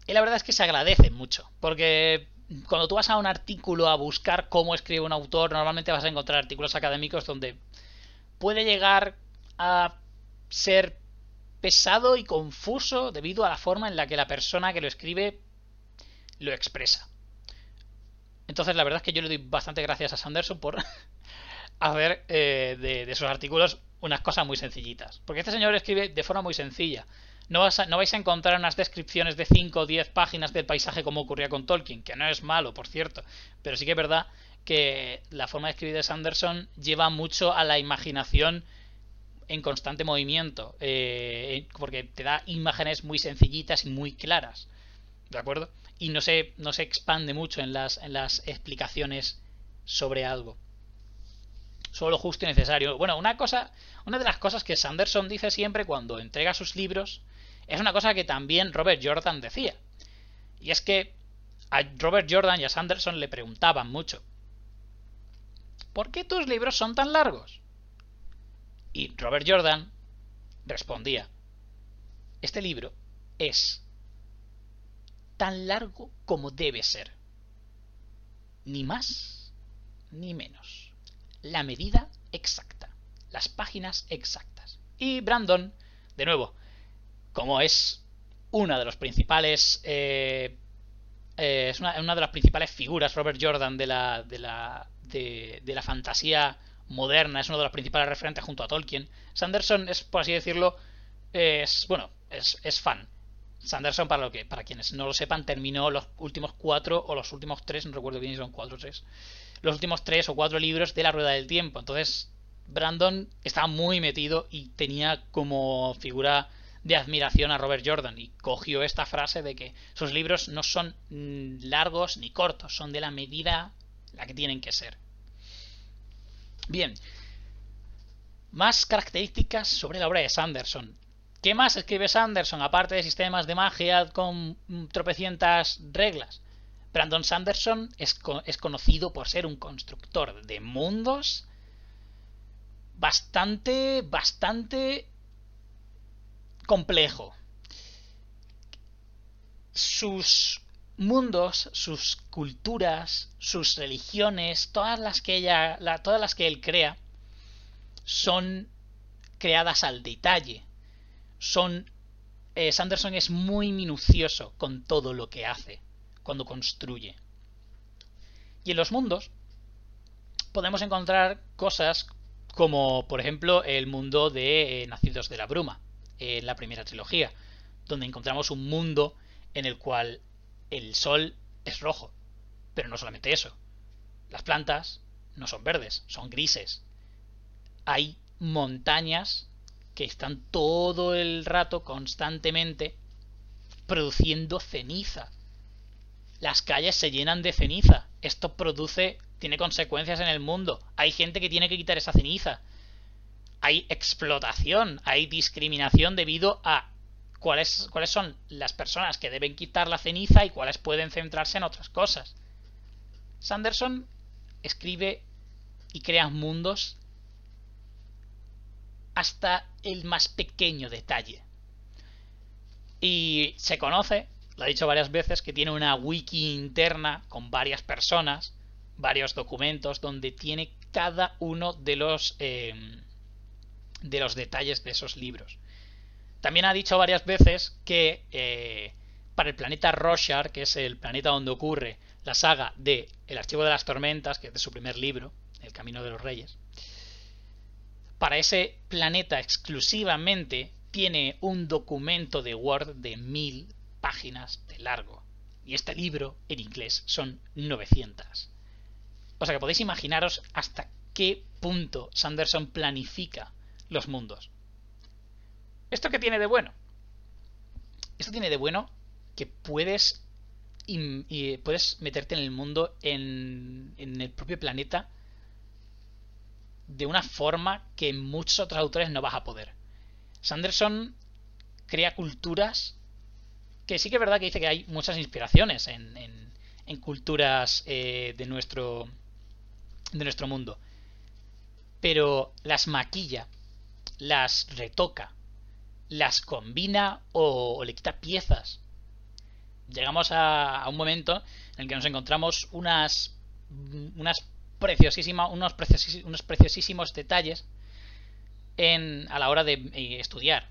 Y la verdad es que se agradece mucho, porque cuando tú vas a un artículo a buscar cómo escribe un autor, normalmente vas a encontrar artículos académicos donde puede llegar a ser pesado y confuso debido a la forma en la que la persona que lo escribe lo expresa. Entonces la verdad es que yo le doy bastante gracias a Sanderson por hacer eh, de, de, esos artículos unas cosas muy sencillitas. Porque este señor escribe de forma muy sencilla. No, no vais a encontrar unas descripciones de 5 o 10 páginas del paisaje como ocurría con Tolkien, que no es malo, por cierto, pero sí que es verdad que la forma de escribir de Sanderson lleva mucho a la imaginación en constante movimiento, eh, porque te da imágenes muy sencillitas y muy claras, ¿de acuerdo? Y no se, no se expande mucho en las, en las explicaciones sobre algo. Solo justo y necesario. Bueno, una cosa, una de las cosas que Sanderson dice siempre cuando entrega sus libros es una cosa que también Robert Jordan decía. Y es que a Robert Jordan y a Sanderson le preguntaban mucho. ¿Por qué tus libros son tan largos? Y Robert Jordan respondía, este libro es tan largo como debe ser. Ni más ni menos. La medida exacta. Las páginas exactas. Y Brandon, de nuevo, como es una de los principales eh, eh, es una, de las principales figuras Robert Jordan de la de la de, la fantasía moderna es uno de los principales referentes junto a Tolkien Sanderson es por así decirlo es bueno es, es fan Sanderson para lo que para quienes no lo sepan terminó los últimos cuatro o los últimos tres no recuerdo bien si son cuatro o tres los últimos tres o cuatro libros de la rueda del tiempo entonces Brandon estaba muy metido y tenía como figura de admiración a Robert Jordan y cogió esta frase de que sus libros no son mm, largos ni cortos, son de la medida la que tienen que ser. Bien, más características sobre la obra de Sanderson. ¿Qué más escribe Sanderson aparte de sistemas de magia con tropecientas reglas? Brandon Sanderson es, conocido por ser un constructor de mundos bastante, bastante complejo. Sus mundos, sus culturas, sus religiones, todas las que ella, todas las que él crea, son creadas al detalle. Son eh, Sanderson es muy minucioso con todo lo que hace cuando construye. Y en los mundos podemos encontrar cosas como, por ejemplo, el mundo de eh, Nacidos de la Bruma, en la primera trilogía, donde encontramos un mundo en el cual el sol es rojo. Pero no solamente eso. Las plantas no son verdes, son grises. Hay montañas que están todo el rato constantemente produciendo ceniza. Las calles se llenan de ceniza. Esto produce, tiene consecuencias en el mundo. Hay gente que tiene que quitar esa ceniza. Hay explotación, hay discriminación debido a cuáles, cuáles son las personas que deben quitar la ceniza y cuáles pueden centrarse en otras cosas. Sanderson escribe y crea mundos hasta el más pequeño detalle. Y se conoce, lo ha dicho varias veces, que tiene una wiki interna con varias personas, varios documentos, donde tiene cada uno de los, eh, de los detalles de esos libros. También ha dicho varias veces que eh, para el planeta Roshar, que es el planeta donde ocurre la saga de El Archivo de las Tormentas, que es de su primer libro, El Camino de los Reyes, para ese planeta exclusivamente tiene un documento de Word de mil páginas de largo. Y este libro, en inglés, son 900. O sea que podéis imaginaros hasta qué punto Sanderson planifica los mundos. ¿Esto qué tiene de bueno? Esto tiene de bueno que puedes, puedes meterte en el mundo, en, en el propio planeta, de una forma que muchos otros autores no vas a poder. Sanderson crea culturas que sí que es verdad que dice que hay muchas inspiraciones en, culturas eh, de nuestro de nuestro mundo pero las maquilla las retoca las combina o, le quita piezas. Llegamos a, un momento en el que nos encontramos unas, unas preciosísimas, unos, preciosísimos, unos preciosísimos detalles en, a la hora de eh, estudiar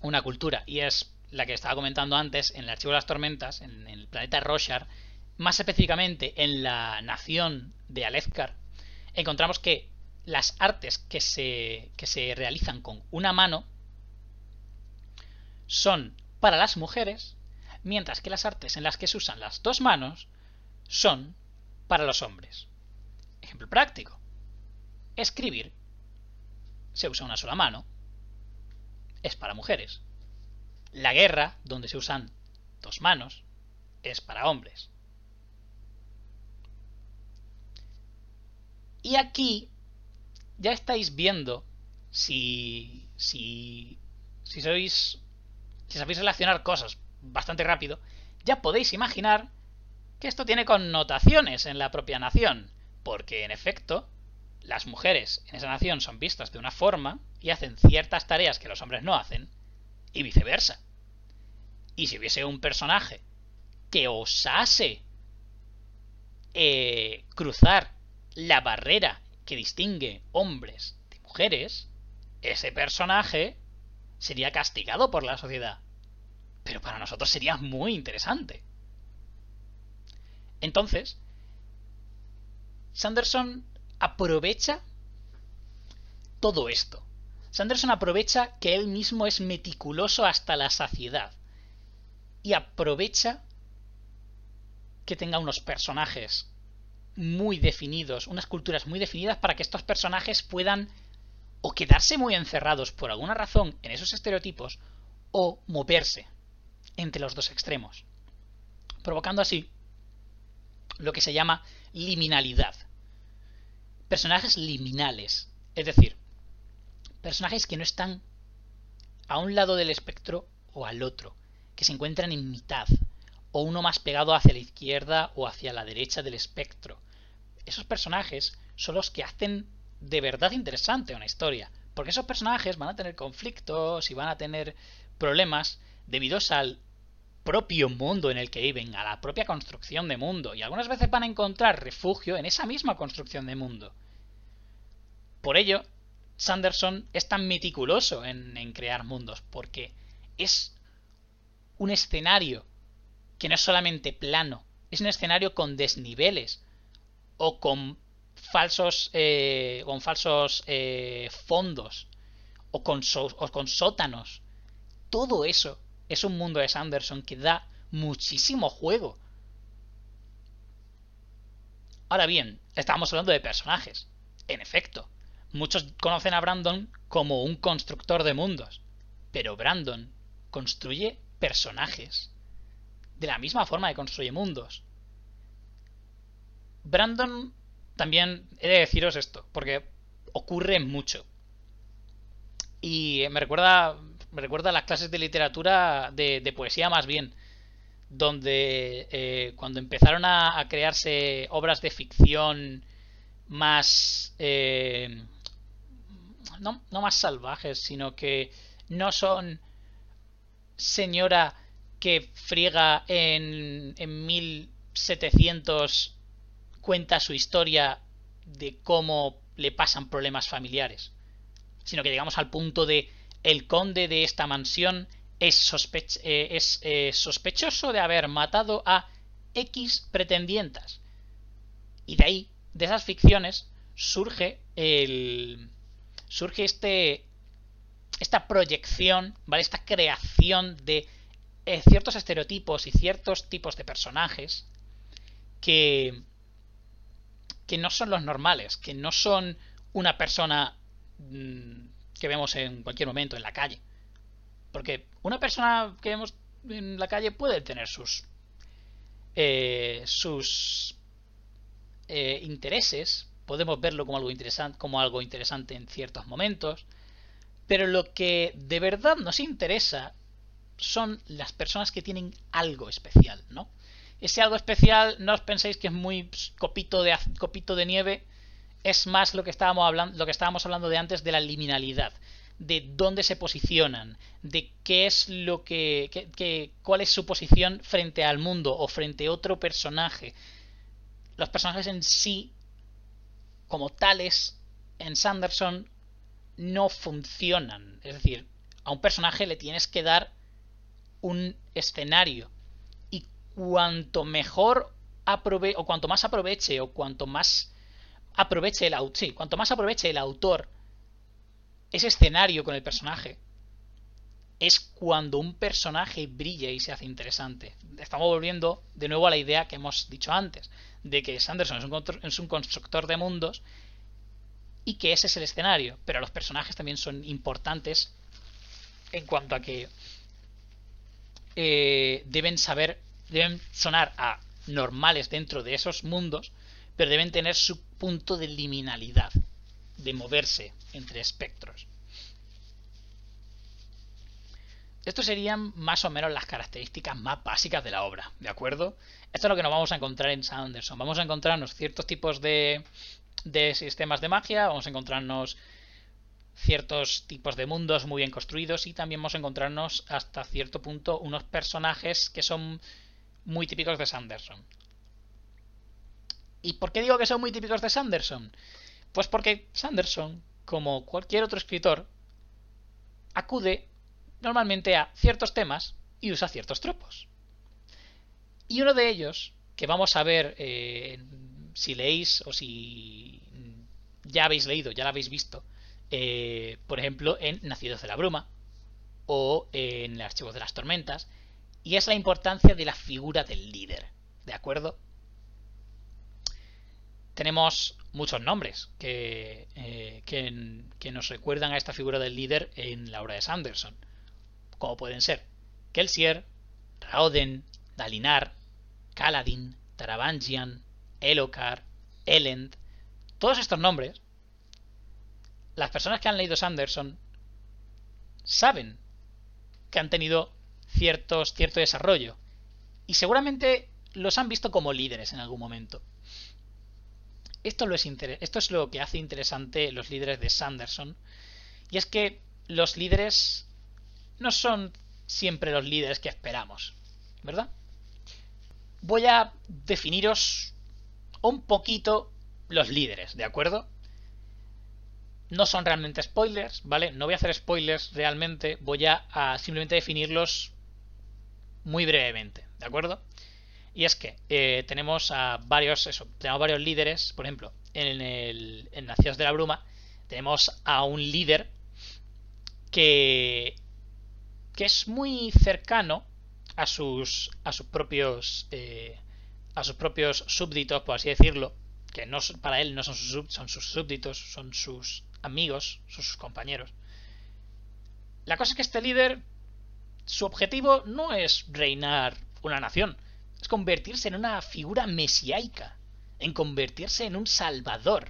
una cultura. Y es la que estaba comentando antes en el Archivo de las Tormentas, en, el planeta Roshar, más específicamente en la nación de Alezcar, encontramos que las artes que se, que se realizan con una mano son para las mujeres, mientras que las artes en las que se usan las dos manos son para los hombres. Ejemplo práctico. Escribir se usa una sola mano. Es para mujeres. La guerra, donde se usan dos manos, es para hombres. Y aquí ya estáis viendo si, si, si sois si sabéis relacionar cosas bastante rápido, ya podéis imaginar que esto tiene connotaciones en la propia nación, porque en efecto, las mujeres en esa nación son vistas de una forma y hacen ciertas tareas que los hombres no hacen, y viceversa. Y si hubiese un personaje que osase eh, cruzar la barrera que distingue hombres de mujeres, ese personaje sería castigado por la sociedad. Pero para nosotros sería muy interesante. Entonces, Sanderson aprovecha todo esto. Sanderson aprovecha que él mismo es meticuloso hasta la saciedad. Y aprovecha que tenga unos personajes muy definidos, unas culturas muy definidas para que estos personajes puedan o quedarse muy encerrados por alguna razón en esos estereotipos o moverse entre los dos extremos, provocando así lo que se llama liminalidad. Personajes liminales, es decir, personajes que no están a un lado del espectro o al otro, que se encuentran en mitad, o uno más pegado hacia la izquierda o hacia la derecha del espectro. Esos personajes son los que hacen de verdad interesante una historia. Porque esos personajes van a tener conflictos y van a tener problemas debido al propio mundo en el que viven, a la propia construcción de mundo, y algunas veces van a encontrar refugio en esa misma construcción de mundo. Por ello, Sanderson es tan meticuloso en, crear mundos, porque es un escenario que no es solamente plano, es un escenario con desniveles o con falsos eh, con falsos eh, fondos o con, o con sótanos. Todo eso es un mundo de Sanderson que da muchísimo juego. Ahora bien, estamos hablando de personajes. En efecto, muchos conocen a Brandon como un constructor de mundos, pero Brandon construye personajes de la misma forma que construye mundos. Brandon también he de deciros esto, porque ocurre mucho. Y me recuerda, me recuerda a las clases de literatura, de, poesía más bien, donde eh, cuando empezaron a, crearse obras de ficción más... Eh, no, no más salvajes, sino que no son señora que friega en, en 1700 cuenta su historia de cómo le pasan problemas familiares, sino que llegamos al punto de el conde de esta mansión es, eh, es eh, sospechoso de haber matado a X pretendientas. Y de ahí, de esas ficciones, surge el. Surge este. esta proyección, ¿vale? Esta creación de eh, ciertos estereotipos y ciertos tipos de personajes que que no son los normales, que no son una persona mm, que vemos en cualquier momento en la calle. Porque una persona que vemos en la calle puede tener sus eh, sus eh, intereses, podemos verlo como algo interesante, como algo interesante en ciertos momentos, pero lo que de verdad nos interesa son las personas que tienen algo especial, ¿no? Ese algo especial, no os penséis que es muy copito de, copito de nieve, es más lo que, estábamos hablando, lo que estábamos hablando de antes de la liminalidad, de dónde se posicionan, de qué es lo que, cuál es su posición frente al mundo o frente a otro personaje. Los personajes en sí, como tales, en Sanderson no funcionan. Es decir, a un personaje le tienes que dar un escenario cuanto mejor aprove o cuanto más aproveche o cuanto más aproveche el cuanto más aproveche el autor ese escenario con el personaje es cuando un personaje brilla y se hace interesante. Estamos volviendo de nuevo a la idea que hemos dicho antes, de que Sanderson es un, constructor de mundos y que ese es el escenario, pero los personajes también son importantes en cuanto a que eh, deben saber deben sonar a normales dentro de esos mundos, pero deben tener su punto de liminalidad, de moverse entre espectros. Estos serían más o menos las características más básicas de la obra, ¿de acuerdo? Esto es lo que nos vamos a encontrar en Sanderson. Vamos a encontrarnos ciertos tipos de, de sistemas de magia, vamos a encontrarnos ciertos tipos de mundos muy bien construidos y también vamos a encontrarnos hasta cierto punto unos personajes que son muy típicos de Sanderson. ¿Y por qué digo que son muy típicos de Sanderson? Pues porque Sanderson, como cualquier otro escritor, acude normalmente a ciertos temas y usa ciertos tropos. Y uno de ellos, que vamos a ver eh, si leéis o si ya habéis leído, ya lo habéis visto, eh, por ejemplo, en Nacidos de la Bruma o en el Archivo de las Tormentas, y es la importancia de la figura del líder. ¿De acuerdo? Tenemos muchos nombres que, eh, que, nos recuerdan a esta figura del líder en la obra de Sanderson. Como pueden ser Kelsier, Raoden, Dalinar, Kaladin, Taravangian, Elokar, Elend. Todos estos nombres, las personas que han leído Sanderson saben que han tenido cierto desarrollo. Y seguramente los han visto como líderes en algún momento. Esto es lo que hace interesante los líderes de Sanderson. Y es que los líderes no son siempre los líderes que esperamos. ¿verdad? Voy a definiros un poquito los líderes, ¿de acuerdo? No son realmente spoilers, ¿vale? No voy a hacer spoilers realmente, voy a, simplemente definirlos muy brevemente, ¿de acuerdo? Y es que eh, tenemos a varios, eso, tenemos varios líderes, por ejemplo, en el en Nacidos de la Bruma, tenemos a un líder que, que es muy cercano a sus, a sus propios eh, a sus propios súbditos, por así decirlo, que no para él no son sus, son sus súbditos, son sus amigos, son sus compañeros. La cosa es que este líder, su objetivo no es reinar una nación, es convertirse en una figura mesiaica, en convertirse en un salvador.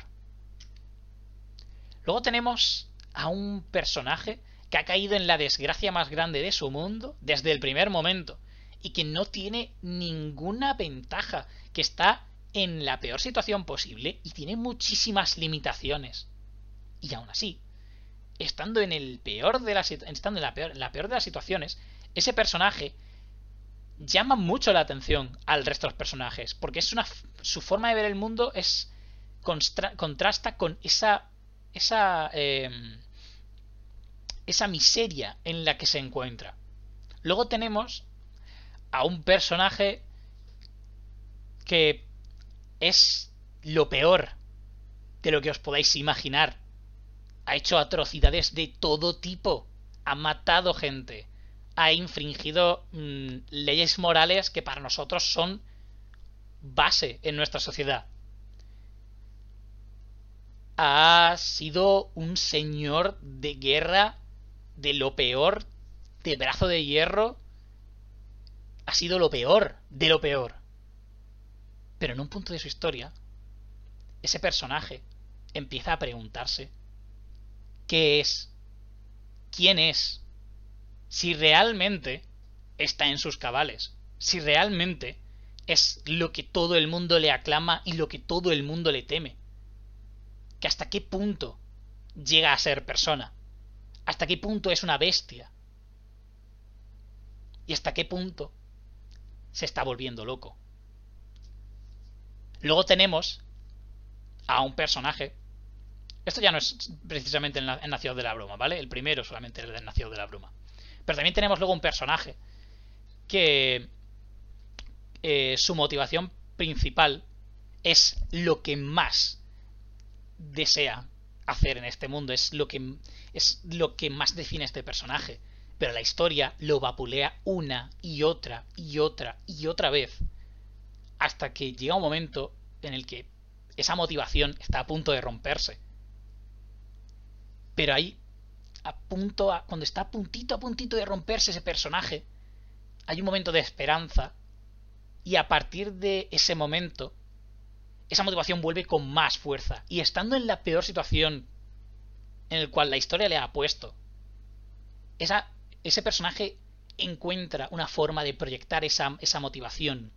Luego tenemos a un personaje que ha caído en la desgracia más grande de su mundo desde el primer momento y que no tiene ninguna ventaja, que está en la peor situación posible y tiene muchísimas limitaciones. Y aún así, estando en el peor de las estando en la peor, la peor de las situaciones, ese personaje llama mucho la atención al resto de los personajes, porque es una su forma de ver el mundo es contrasta con esa esa eh, esa miseria en la que se encuentra. Luego tenemos a un personaje que es lo peor de lo que os podáis imaginar. Ha hecho atrocidades de todo tipo. Ha matado gente. Ha infringido mm, leyes morales que para nosotros son base en nuestra sociedad. Ha sido un señor de guerra de lo peor, de brazo de hierro, ha sido lo peor de lo peor. Pero en un punto de su historia, ese personaje empieza a preguntarse qué es, quién es, si realmente está en sus cabales, si realmente es lo que todo el mundo le aclama y lo que todo el mundo le teme. Que hasta qué punto llega a ser persona hasta qué punto es una bestia y hasta qué punto se está volviendo loco. Luego tenemos a un personaje. Esto ya no es precisamente en, Nacido de la Bruma, ¿vale? El primero solamente es el Nacido de la Bruma. Pero también tenemos luego un personaje que eh, su motivación principal es lo que más desea hacer en este mundo, es lo que es lo que más define este personaje. Pero la historia lo vapulea una y otra y otra y otra vez hasta que llega un momento en el que esa motivación está a punto de romperse. Pero ahí, a punto, cuando está a puntito a puntito de romperse ese personaje, hay un momento de esperanza y a partir de ese momento esa motivación vuelve con más fuerza. Y estando en la peor situación en el cual la historia le ha puesto, ese personaje encuentra una forma de proyectar esa, esa motivación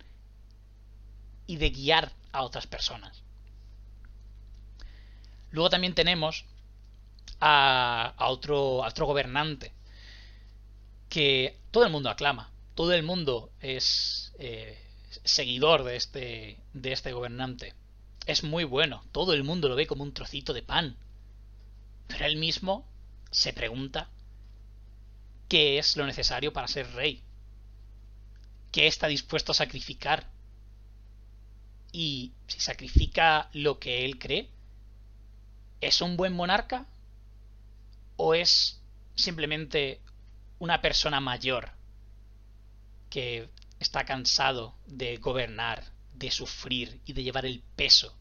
y de guiar a otras personas. Luego también tenemos a, a, otro, a otro gobernante que todo el mundo aclama, todo el mundo es eh, seguidor de este, de este gobernante. Es muy bueno, todo el mundo lo ve como un trocito de pan. Pero él mismo se pregunta qué es lo necesario para ser rey. ¿Qué está dispuesto a sacrificar? Y si sacrifica lo que él cree, ¿es un buen monarca? ¿O es simplemente una persona mayor que está cansado de gobernar, de sufrir y de llevar el peso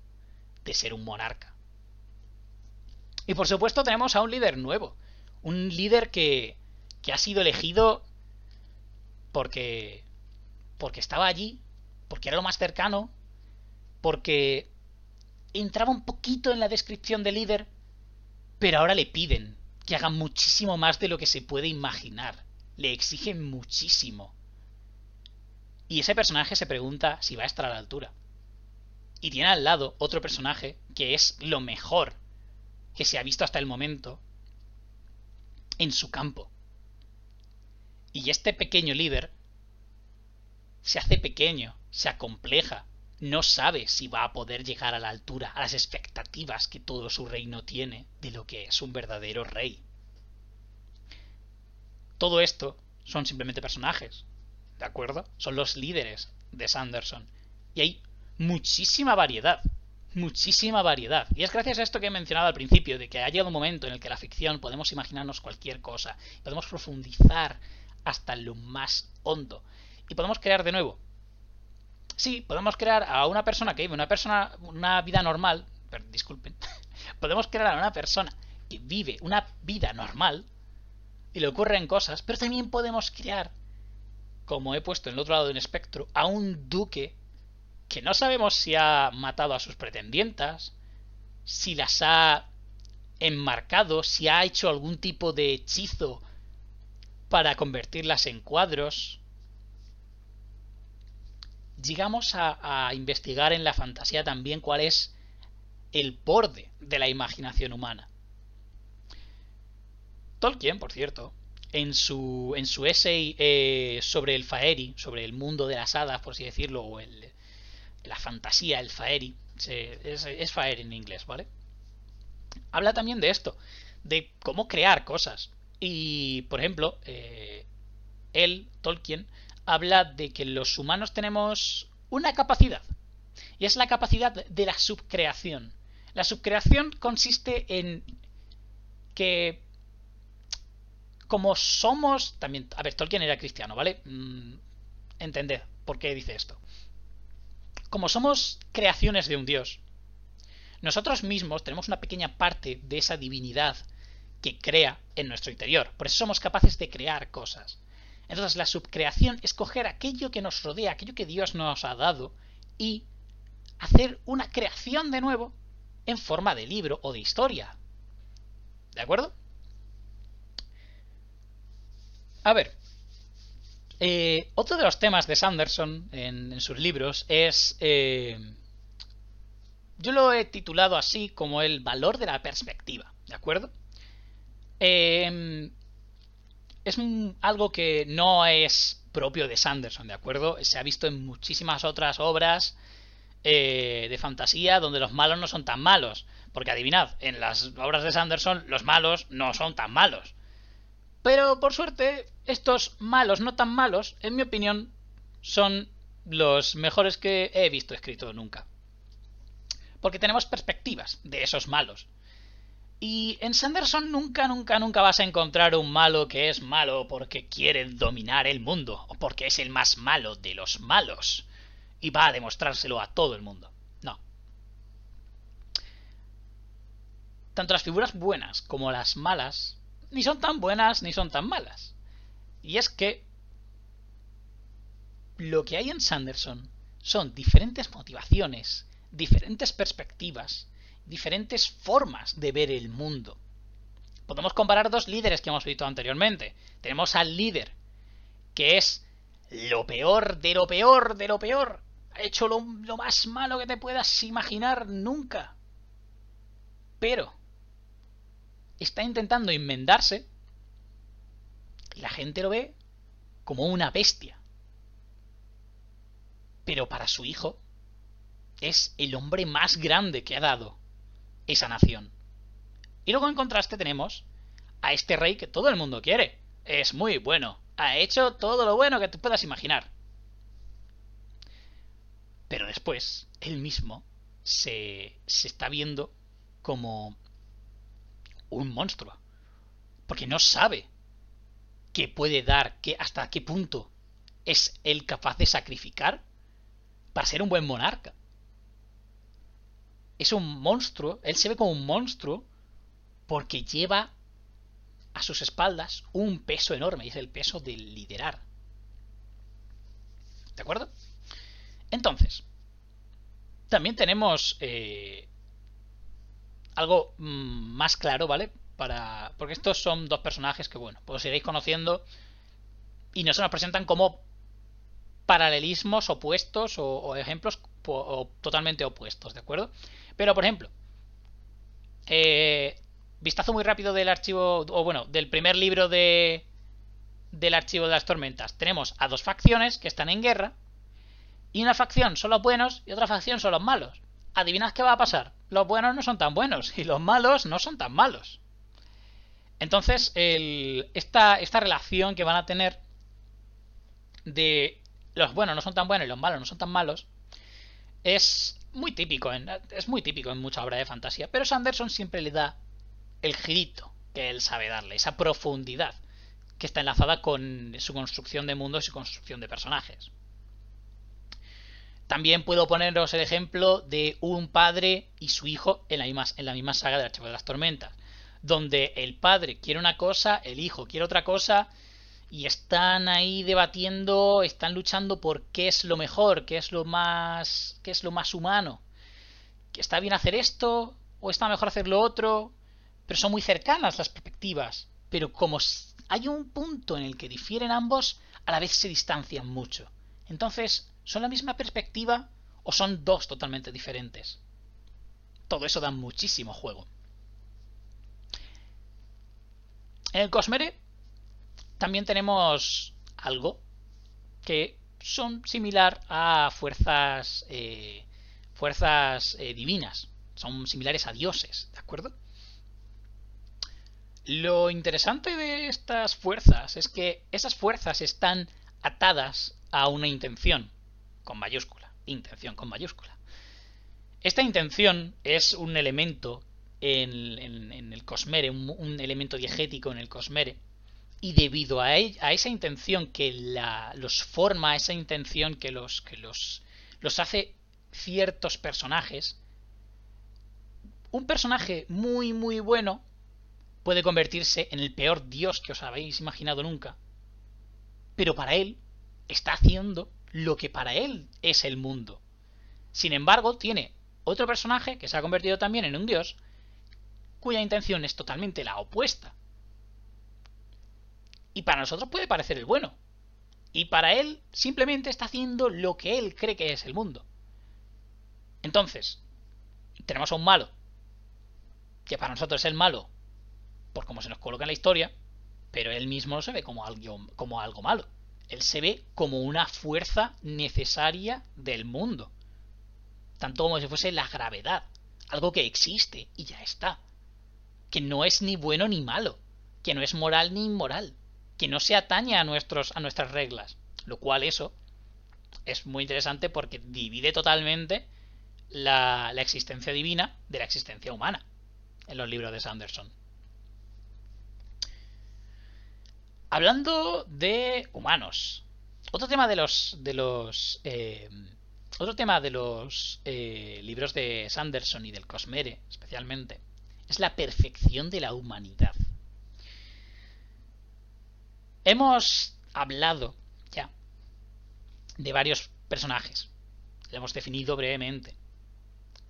de ser un monarca. Y por supuesto tenemos a un líder nuevo, un líder que, que ha sido elegido porque porque estaba allí, porque era lo más cercano, porque entraba un poquito en la descripción de líder, pero ahora le piden que haga muchísimo más de lo que se puede imaginar. Le exigen muchísimo. Y ese personaje se pregunta si va a estar a la altura. Y tiene al lado otro personaje que es lo mejor que se ha visto hasta el momento en su campo. Y este pequeño líder se hace pequeño, se acompleja, no sabe si va a poder llegar a la altura, a las expectativas que todo su reino tiene de lo que es un verdadero rey. Todo esto son simplemente personajes, ¿de acuerdo? Son los líderes de Sanderson. Y hay muchísima variedad, muchísima variedad. Y es gracias a esto que he mencionado al principio, de que ha llegado un momento en el que la ficción podemos imaginarnos cualquier cosa, podemos profundizar hasta lo más hondo y podemos crear de nuevo. Sí, podemos crear a una persona que vive una persona una vida normal, disculpen, podemos crear a una persona que vive una vida normal y le ocurren cosas, pero también podemos crear, como he puesto en el otro lado del espectro, a un duque que no sabemos si ha matado a sus pretendientas, si las ha enmarcado, si ha hecho algún tipo de hechizo para convertirlas en cuadros. Llegamos a, investigar en la fantasía también cuál es el borde de la imaginación humana. Tolkien, por cierto, en su, en su essay eh, sobre el Faeri, sobre el mundo de las hadas, por así decirlo, o el, la fantasía, el Faeri, es, es Faeri en inglés, ¿vale? Habla también de esto, de cómo crear cosas. Y, por ejemplo, eh, él, Tolkien, habla de que los humanos tenemos una capacidad. Y es la capacidad de la subcreación. La subcreación consiste en que como somos también a ver Tolkien era cristiano vale mm, entended por qué dice esto como somos creaciones de un dios, nosotros mismos tenemos una pequeña parte de esa divinidad que crea en nuestro interior. Por eso somos capaces de crear cosas. Entonces la subcreación es coger aquello que nos rodea, aquello que Dios nos ha dado, y hacer una creación de nuevo en forma de libro o de historia. ¿De acuerdo? A ver, eh, otro de los temas de Sanderson en, sus libros es... Eh, yo lo he titulado así como el valor de la perspectiva, ¿de acuerdo? Eh, es algo que no es propio de Sanderson, ¿de acuerdo? Se ha visto en muchísimas otras obras de fantasía donde los malos no son tan malos. Porque adivinad, en las obras de Sanderson los malos no son tan malos. Pero por suerte, estos malos no tan malos, en mi opinión, son los mejores que he visto escrito nunca. Porque tenemos perspectivas de esos malos. Y en Sanderson nunca, nunca, nunca vas a encontrar un malo que es malo porque quiere dominar el mundo o porque es el más malo de los malos y va a demostrárselo a todo el mundo. No. Tanto las figuras buenas como las malas ni son tan buenas ni son tan malas. Y es que lo que hay en Sanderson son diferentes motivaciones, diferentes perspectivas, diferentes formas de ver el mundo. Podemos comparar dos líderes que hemos visto anteriormente. Tenemos al líder, que es lo peor de lo peor de lo peor. Ha hecho lo, más malo que te puedas imaginar nunca. Pero está intentando enmendarse la gente lo ve como una bestia. Pero para su hijo es el hombre más grande que ha dado esa nación. Y luego en contraste tenemos a este rey que todo el mundo quiere. Es muy bueno. Ha hecho todo lo bueno que te puedas imaginar. Pero después, él mismo se, se está viendo como un monstruo. Porque no sabe qué puede dar, qué, hasta qué punto es él capaz de sacrificar para ser un buen monarca. Es un monstruo, él se ve como un monstruo porque lleva a sus espaldas un peso enorme, y es el peso de liderar. ¿De acuerdo? Entonces, también tenemos eh, algo mm, más claro, ¿vale? Para, porque estos son dos personajes que, bueno, pues iréis conociendo y no se nos presentan como paralelismos opuestos o, ejemplos totalmente opuestos, ¿de acuerdo? Pero, por ejemplo, eh, vistazo muy rápido del archivo, o bueno, del primer libro de del archivo de las tormentas. Tenemos a dos facciones que están en guerra Y una facción son los buenos y otra facción son los malos. Adivinad qué va a pasar. Los buenos no son tan buenos y los malos no son tan malos. Entonces, esta, relación que van a tener de los buenos no son tan buenos y los malos no son tan malos es muy típico en, es muy típico en mucha obra de fantasía. Pero Sanderson siempre le da el girito que él sabe darle, esa profundidad que está enlazada con su construcción de mundos y construcción de personajes. También puedo poneros el ejemplo de un padre y su hijo en la misma, en la misma saga de las Tormentas, donde el padre quiere una cosa, el hijo quiere otra cosa, y están ahí debatiendo, están luchando por qué es lo mejor, qué es lo más, qué es lo más humano. ¿Que está bien hacer esto o está mejor hacer lo otro? Pero son muy cercanas las perspectivas. Pero como hay un punto en el que difieren ambos, a la vez se distancian mucho. Entonces, ¿Son la misma perspectiva o son dos totalmente diferentes? Todo eso da muchísimo juego. En el Cosmere también tenemos algo que son similar a fuerzas eh, fuerzas eh, divinas. Son similares a dioses, ¿de acuerdo? Lo interesante de estas fuerzas es que esas fuerzas están atadas a una intención con mayúscula, intención con mayúscula. Esta intención es un elemento en, el cosmere, un, elemento diegético en el cosmere, y debido a, esa intención que los forma, esa intención que los, que los, los hace ciertos personajes, un personaje muy muy bueno puede convertirse en el peor dios que os habéis imaginado nunca. Pero para él está haciendo lo que para él es el mundo. Sin embargo, tiene otro personaje que se ha convertido también en un dios, cuya intención es totalmente la opuesta. Y para nosotros puede parecer el bueno. Y para él simplemente está haciendo lo que él cree que es el mundo. Entonces, tenemos a un malo, que para nosotros es el malo, por cómo se nos coloca en la historia, pero él mismo no se ve como algo, como algo malo él se ve como una fuerza necesaria del mundo. Tanto como si fuese la gravedad. Algo que existe y ya está. Que no es ni bueno ni malo. Que no es moral ni inmoral. Que no se atañe a, nuestros, a nuestras reglas. Lo cual eso es muy interesante porque divide totalmente la, la existencia divina de la existencia humana en los libros de Sanderson. Hablando de humanos. Otro tema de los. de los. Eh, otro tema de los eh, libros de Sanderson y del Cosmere, especialmente, es la perfección de la humanidad. Hemos hablado ya de varios personajes. Lo hemos definido brevemente.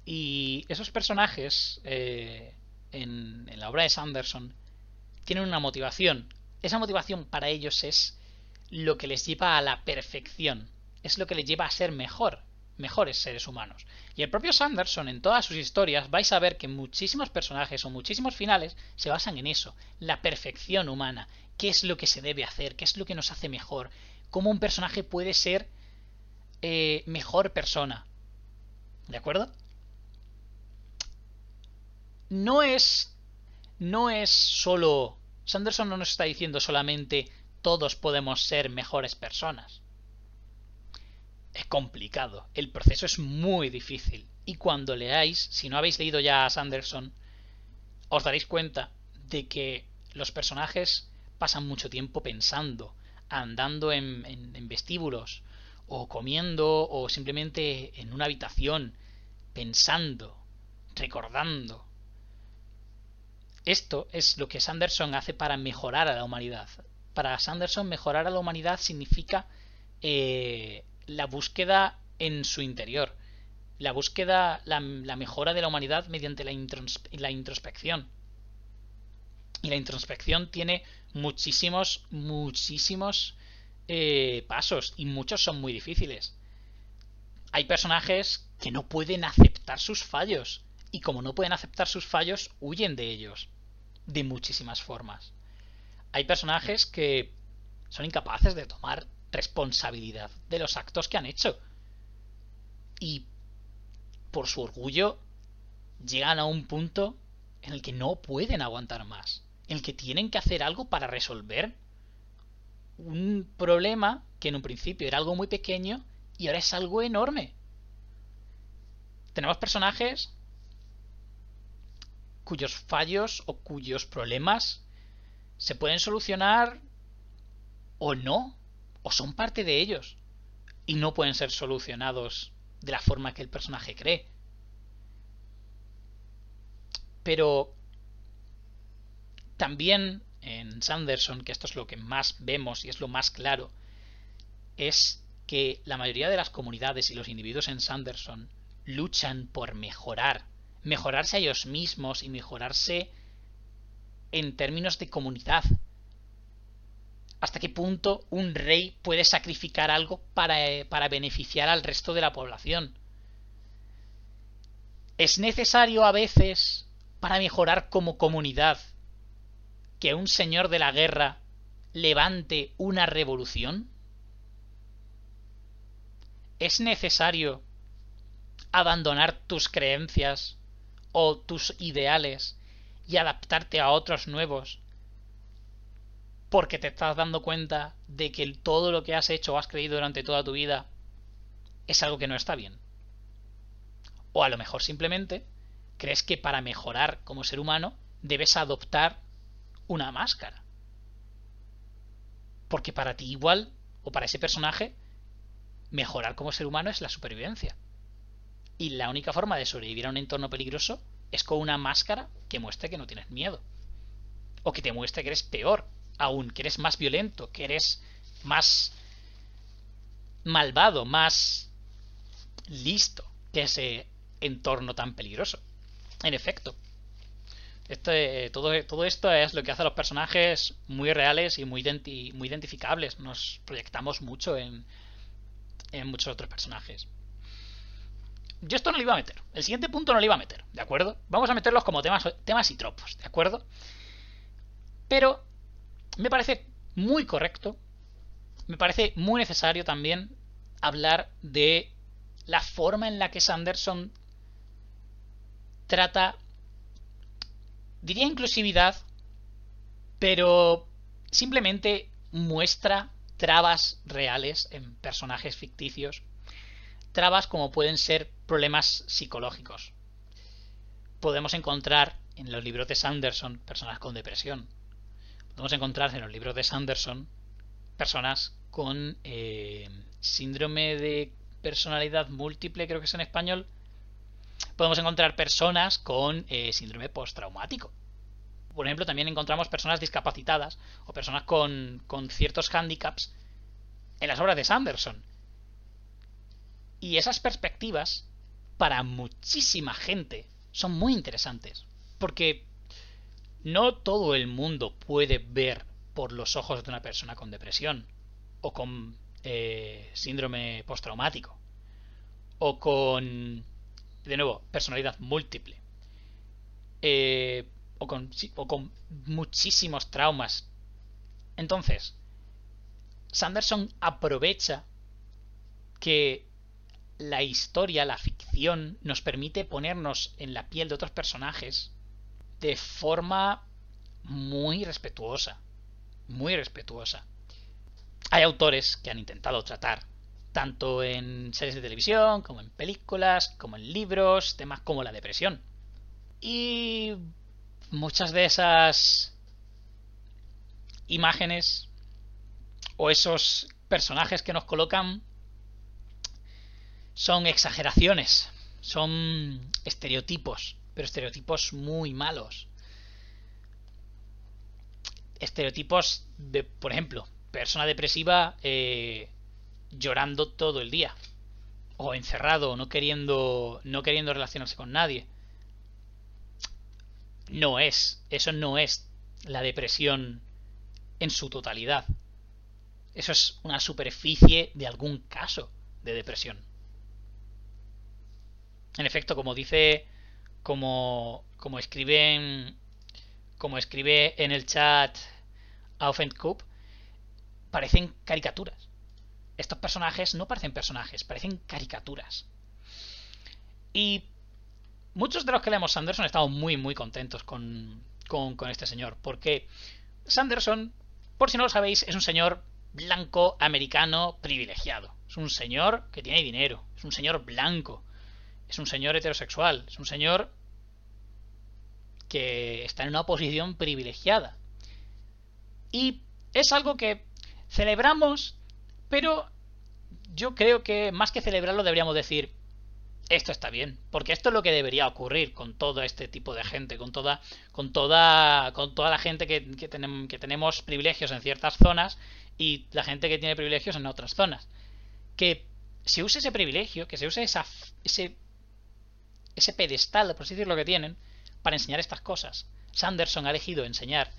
Y esos personajes eh, en, en la obra de Sanderson tienen una motivación esa motivación para ellos es lo que les lleva a la perfección, es lo que les lleva a ser mejor, mejores seres humanos. Y el propio Sanderson en todas sus historias vais a ver que muchísimos personajes o muchísimos finales se basan en eso, la perfección humana, qué es lo que se debe hacer, qué es lo que nos hace mejor, cómo un personaje puede ser eh, mejor persona. ¿De acuerdo? No es no es solo Sanderson no nos está diciendo solamente todos podemos ser mejores personas. Es complicado, el proceso es muy difícil. Y cuando leáis, si no habéis leído ya a Sanderson, os daréis cuenta de que los personajes pasan mucho tiempo pensando, andando en, vestíbulos, o comiendo, o simplemente en una habitación, pensando, recordando, esto es lo que Sanderson hace para mejorar a la humanidad. Para Sanderson mejorar a la humanidad significa eh, la búsqueda en su interior, la búsqueda, la, mejora de la humanidad mediante la, introspección. Y la introspección tiene muchísimos, muchísimos eh, pasos y muchos son muy difíciles. Hay personajes que no pueden aceptar sus fallos y como no pueden aceptar sus fallos, huyen de ellos de muchísimas formas. Hay personajes que son incapaces de tomar responsabilidad de los actos que han hecho. y por su orgullo llegan a un punto en el que no pueden aguantar más, en el que tienen que hacer algo para resolver un problema que en un principio era algo muy pequeño y ahora es algo enorme. Tenemos personajes cuyos fallos o cuyos problemas se pueden solucionar o no, o son parte de ellos, y no pueden ser solucionados de la forma que el personaje cree. Pero también en Sanderson, que esto es lo que más vemos y es lo más claro, es que la mayoría de las comunidades y los individuos en Sanderson luchan por mejorar, mejorarse a ellos mismos y mejorarse en términos de comunidad. ¿Hasta qué punto un rey puede sacrificar algo para, eh, para beneficiar al resto de la población? ¿Es necesario a veces, para mejorar como comunidad, que un señor de la guerra levante una revolución? ¿Es necesario abandonar tus creencias o tus ideales y adaptarte a otros nuevos porque te estás dando cuenta de que todo lo que has hecho o has creído durante toda tu vida es algo que no está bien. O a lo mejor simplemente crees que para mejorar como ser humano debes adoptar una máscara. Porque para ti igual, o para ese personaje, mejorar como ser humano es la supervivencia. Y la única forma de sobrevivir a un entorno peligroso es con una máscara que muestre que no tienes miedo. O que te muestre que eres peor aún, que eres más violento, que eres más malvado, más listo que ese entorno tan peligroso. En efecto, todo, todo, esto es lo que hace a los personajes muy reales y muy, muy identificables. Nos proyectamos mucho en, en muchos otros personajes. Yo esto no lo iba a meter. El siguiente punto no lo iba a meter, ¿de acuerdo? Vamos a meterlos como temas, temas y tropos, ¿de acuerdo? Pero me parece muy correcto, me parece muy necesario también hablar de la forma en la que Sanderson trata, diría inclusividad, pero simplemente muestra trabas reales en personajes ficticios, trabas como pueden ser problemas psicológicos. Podemos encontrar en los libros de Sanderson personas con depresión, podemos encontrar en los libros de Sanderson personas con eh, síndrome de personalidad múltiple, creo que es en español. Podemos encontrar personas con eh, síndrome postraumático. Por ejemplo, también encontramos personas discapacitadas o personas con, con ciertos hándicaps en las obras de Sanderson. Y esas perspectivas, para muchísima gente, son muy interesantes. Porque no todo el mundo puede ver por los ojos de una persona con depresión o con eh, síndrome postraumático o con, de nuevo, personalidad múltiple eh, o, con, o con muchísimos traumas. Entonces, Sanderson aprovecha que la historia, la ficción, nos permite ponernos en la piel de otros personajes de forma muy respetuosa. Muy respetuosa. Hay autores que han intentado tratar, tanto en series de televisión, como en películas, como en libros, temas como la depresión. Y muchas de esas imágenes o esos personajes que nos colocan son exageraciones, son estereotipos pero estereotipos muy malos. Estereotipos de, por ejemplo, persona depresiva eh, llorando todo el día. O encerrado, no queriendo, no queriendo relacionarse con nadie. No es, eso no es la depresión en su totalidad. Eso es una superficie de algún caso de depresión. En efecto, como dice como, como escribe como escribe en el chat Coop, parecen caricaturas. Estos personajes no parecen personajes, parecen caricaturas. Y muchos de los que leemos Sanderson estamos muy, muy contentos con, con, con este señor. Porque Sanderson, por si no lo sabéis, es un señor blanco americano privilegiado. Es un señor que tiene dinero. Es un señor blanco. Es un señor heterosexual. Es un señor que está en una posición privilegiada. Y es algo que celebramos, pero yo creo que más que celebrarlo deberíamos decir, esto está bien, porque esto es lo que debería ocurrir con todo este tipo de gente, con toda, con toda, con toda la gente que, tenemos, que tenemos privilegios en ciertas zonas y la gente que tiene privilegios en otras zonas. Que se use ese privilegio, que se use esa, ese, ese pedestal, por así decirlo, que tienen, para enseñar estas cosas. Sanderson ha elegido enseñar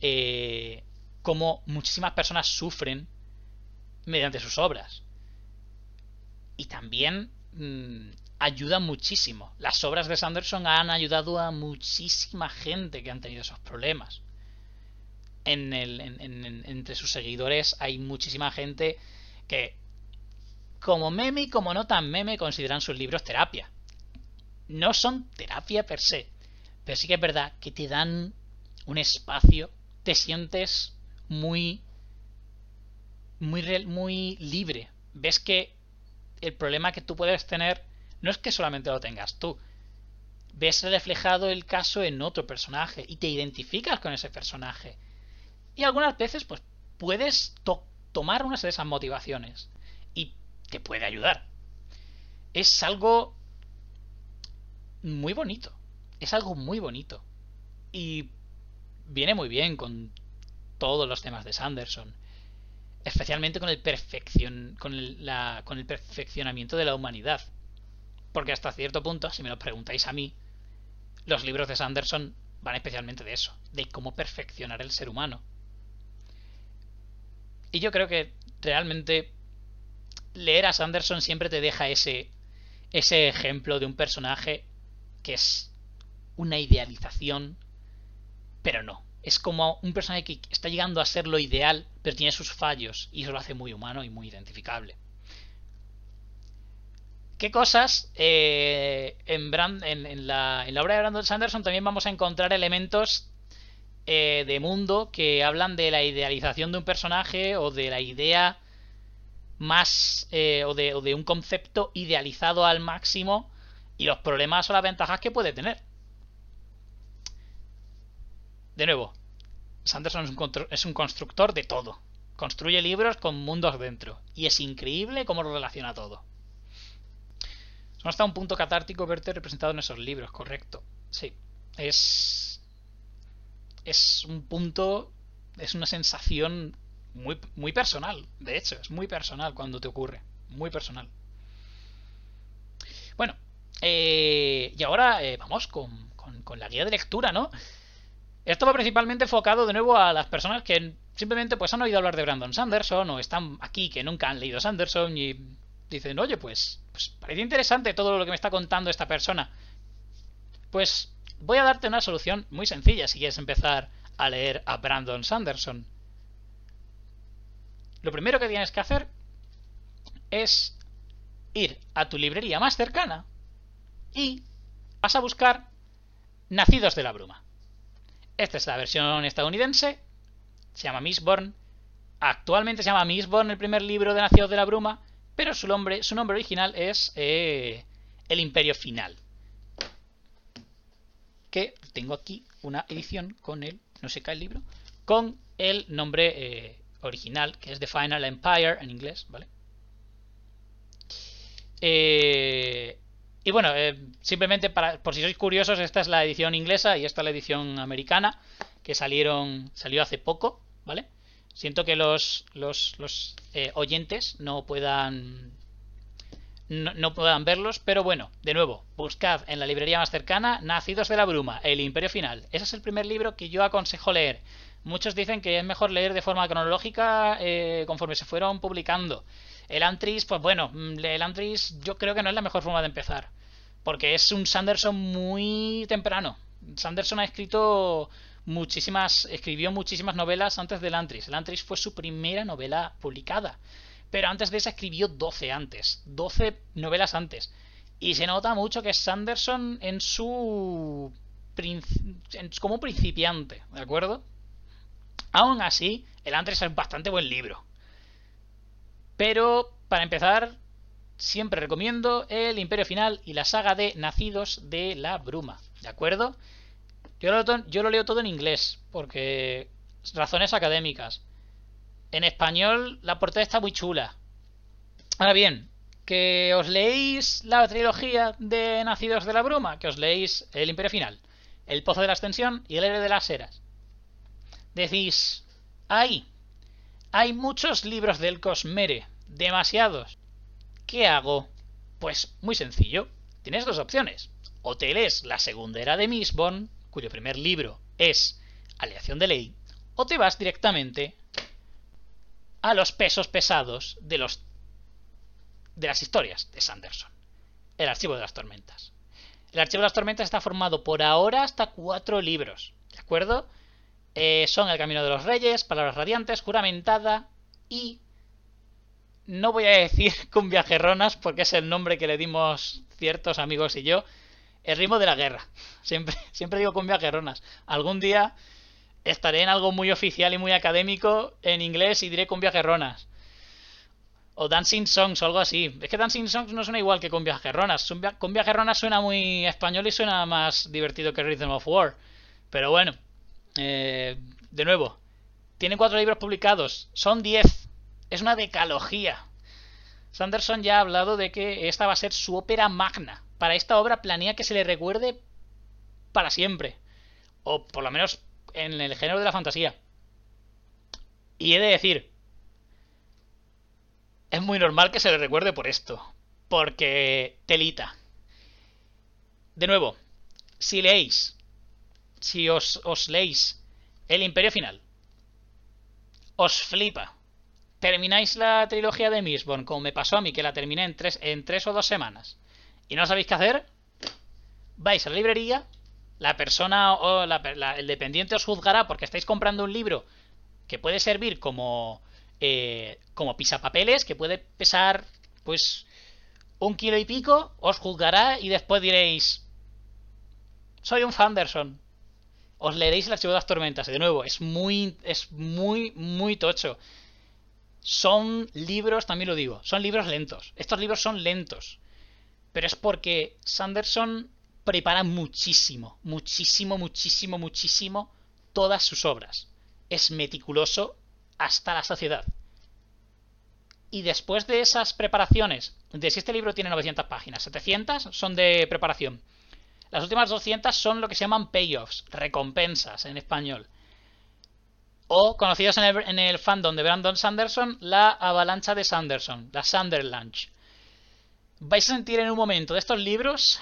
eh, cómo muchísimas personas sufren mediante sus obras. Y también mmm, ayuda muchísimo. Las obras de Sanderson han ayudado a muchísima gente que han tenido esos problemas. Entre sus seguidores hay muchísima gente que, como meme y como no tan meme, consideran sus libros terapia. No son terapia per se, pero sí que es verdad que te dan un espacio, te sientes muy muy muy libre. Ves que el problema que tú puedes tener no es que solamente lo tengas tú. Ves reflejado el caso en otro personaje y te identificas con ese personaje. Y algunas veces pues puedes to tomar unas de esas motivaciones y te puede ayudar. Es algo muy bonito es algo muy bonito. Y viene muy bien con todos los temas de Sanderson. Especialmente con el, con, el, con el perfeccionamiento de la humanidad. Porque hasta cierto punto, si me lo preguntáis a mí, los libros de Sanderson van especialmente de eso, de cómo perfeccionar el ser humano. Y yo creo que realmente leer a Sanderson siempre te deja ese, ese ejemplo de un personaje que es una idealización, pero no. Es como un personaje que está llegando a ser lo ideal, pero tiene sus fallos y eso lo hace muy humano y muy identificable. ¿Qué cosas? Eh, en, la, obra de Brandon Sanderson también vamos a encontrar elementos eh, de mundo que hablan de la idealización de un personaje o de la idea más eh, o, o de un concepto idealizado al máximo y los problemas o las ventajas que puede tener de nuevo, Sanderson es un, constructor de todo. Construye libros con mundos dentro. Y es increíble cómo lo relaciona todo. Son hasta un punto catártico verte representado en esos libros, correcto. Sí. Es. Es un punto. Es una sensación muy, personal. De hecho, es muy personal cuando te ocurre. Muy personal. Bueno. Eh, y ahora eh, vamos con la guía de lectura, ¿no? Esto va principalmente enfocado de nuevo a las personas que simplemente pues han oído hablar de Brandon Sanderson o están aquí que nunca han leído Sanderson y dicen, oye, pues, pues parece interesante todo lo que me está contando esta persona. Pues voy a darte una solución muy sencilla si quieres empezar a leer a Brandon Sanderson. Lo primero que tienes que hacer es ir a tu librería más cercana y vas a buscar Nacidos de la Bruma. Esta es la versión estadounidense. Se llama Mistborn. Actualmente se llama Mistborn el primer libro de Nacidos de la Bruma. Pero su nombre, su nombre original es eh, El Imperio Final. Que tengo aquí una edición con el. No se cae el libro. Con el nombre eh, original, que es The Final Empire en inglés, ¿vale? Eh, y bueno, eh, simplemente para, por si sois curiosos, esta es la edición inglesa y esta es la edición americana, que salieron, salió hace poco, ¿vale? Siento que los, los, los eh, oyentes no puedan no, no, puedan verlos, pero bueno, de nuevo, buscad en la librería más cercana Nacidos de la Bruma, El Imperio Final. Ese es el primer libro que yo aconsejo leer. Muchos dicen que es mejor leer de forma cronológica eh, conforme se fueron publicando. El Antris, pues bueno, mm, el Antris yo creo que no es la mejor forma de empezar. Porque es un Sanderson muy temprano. Sanderson ha escrito muchísimas, escribió muchísimas novelas antes del Antris. El Antris fue su primera novela publicada. Pero antes de esa escribió 12 antes. 12 novelas antes. Y se nota mucho que Sanderson en su. como principiante, ¿de acuerdo? Aún así, el Antres es bastante buen libro. Pero, para empezar, siempre recomiendo El Imperio Final y la saga de Nacidos de la Bruma, ¿de acuerdo? Yo lo, leo todo en inglés, porque razones académicas. En español la portada está muy chula. Ahora bien, que os leéis la trilogía de Nacidos de la Bruma, que os leéis El Imperio Final, El Pozo de la Ascensión y El Héroe de las Eras. Decís, ¡ay! Hay muchos libros del Cosmere, demasiados. ¿Qué hago? Pues muy sencillo. Tienes dos opciones. O te lees la segunda era de Misbon, cuyo primer libro es Aleación de Ley, o te vas directamente a los pesos pesados de los de las historias de Sanderson. El Archivo de las Tormentas. El Archivo de las Tormentas está formado por ahora hasta cuatro libros, ¿de acuerdo? Eh, son El Camino de los Reyes, Palabras Radiantes, Juramentada y no voy a decir con viajerronas porque es el nombre que le dimos ciertos amigos y yo. El ritmo de la guerra. Siempre, siempre digo con viajerronas. Algún día estaré en algo muy oficial y muy académico en inglés y diré con viajerronas. O Dancing Songs o algo así. Es que Dancing Songs no suena igual que con viajerronas. Con viajerronas suena muy español y suena más divertido que Rhythm of War. Pero bueno. Eh, de nuevo. Tiene cuatro libros publicados. Son diez es una decalogía. Sanderson ya ha hablado de que esta va a ser su ópera magna. Para esta obra planea que se le recuerde para siempre. O por lo menos en el género de la fantasía. Y he de decir, es muy normal que se le recuerde por esto. Porque telita. De nuevo, si leéis, si os, leéis El Imperio Final, os flipa termináis la trilogía de Mistborn, como me pasó a mí, que la terminé en tres, en tres o dos semanas, y no sabéis qué hacer, vais a la librería, la persona o el dependiente os juzgará porque estáis comprando un libro que puede servir como, eh, como pisapapeles, que puede pesar, pues, un kilo y pico, os juzgará y después diréis, soy un Fanderson. Os leeréis el archivo de las tormentas. de nuevo, es muy, es muy, muy tocho. Son libros, también lo digo, son libros lentos. Estos libros son lentos. Pero es porque Sanderson prepara muchísimo, muchísimo, muchísimo, muchísimo todas sus obras. Es meticuloso hasta la sociedad. Y después de esas preparaciones, de si este libro tiene 900 páginas, 700 son de preparación. Las últimas 200 son lo que se llaman payoffs, recompensas en español o conocidos en el, fandom de Brandon Sanderson, la avalancha de Sanderson, la Sunderlanche. Vais a sentir en un momento de estos libros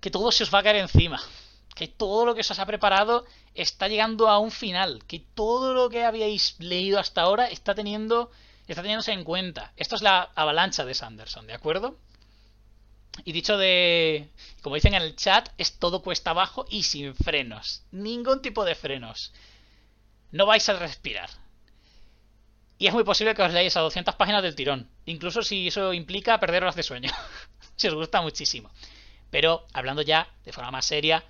que todo se os va a caer encima, que todo lo que os ha preparado está llegando a un final, que todo lo que habíais leído hasta ahora está teniendo está teniéndose en cuenta. Esto es la avalancha de Sanderson, ¿de acuerdo? Y dicho de, como dicen en el chat, es todo cuesta abajo y sin frenos. Ningún tipo de frenos. No vais a respirar. Y es muy posible que os leáis a 200 páginas del tirón. Incluso si eso implica perder horas de sueño. si os gusta muchísimo. Pero, hablando ya de forma más seria,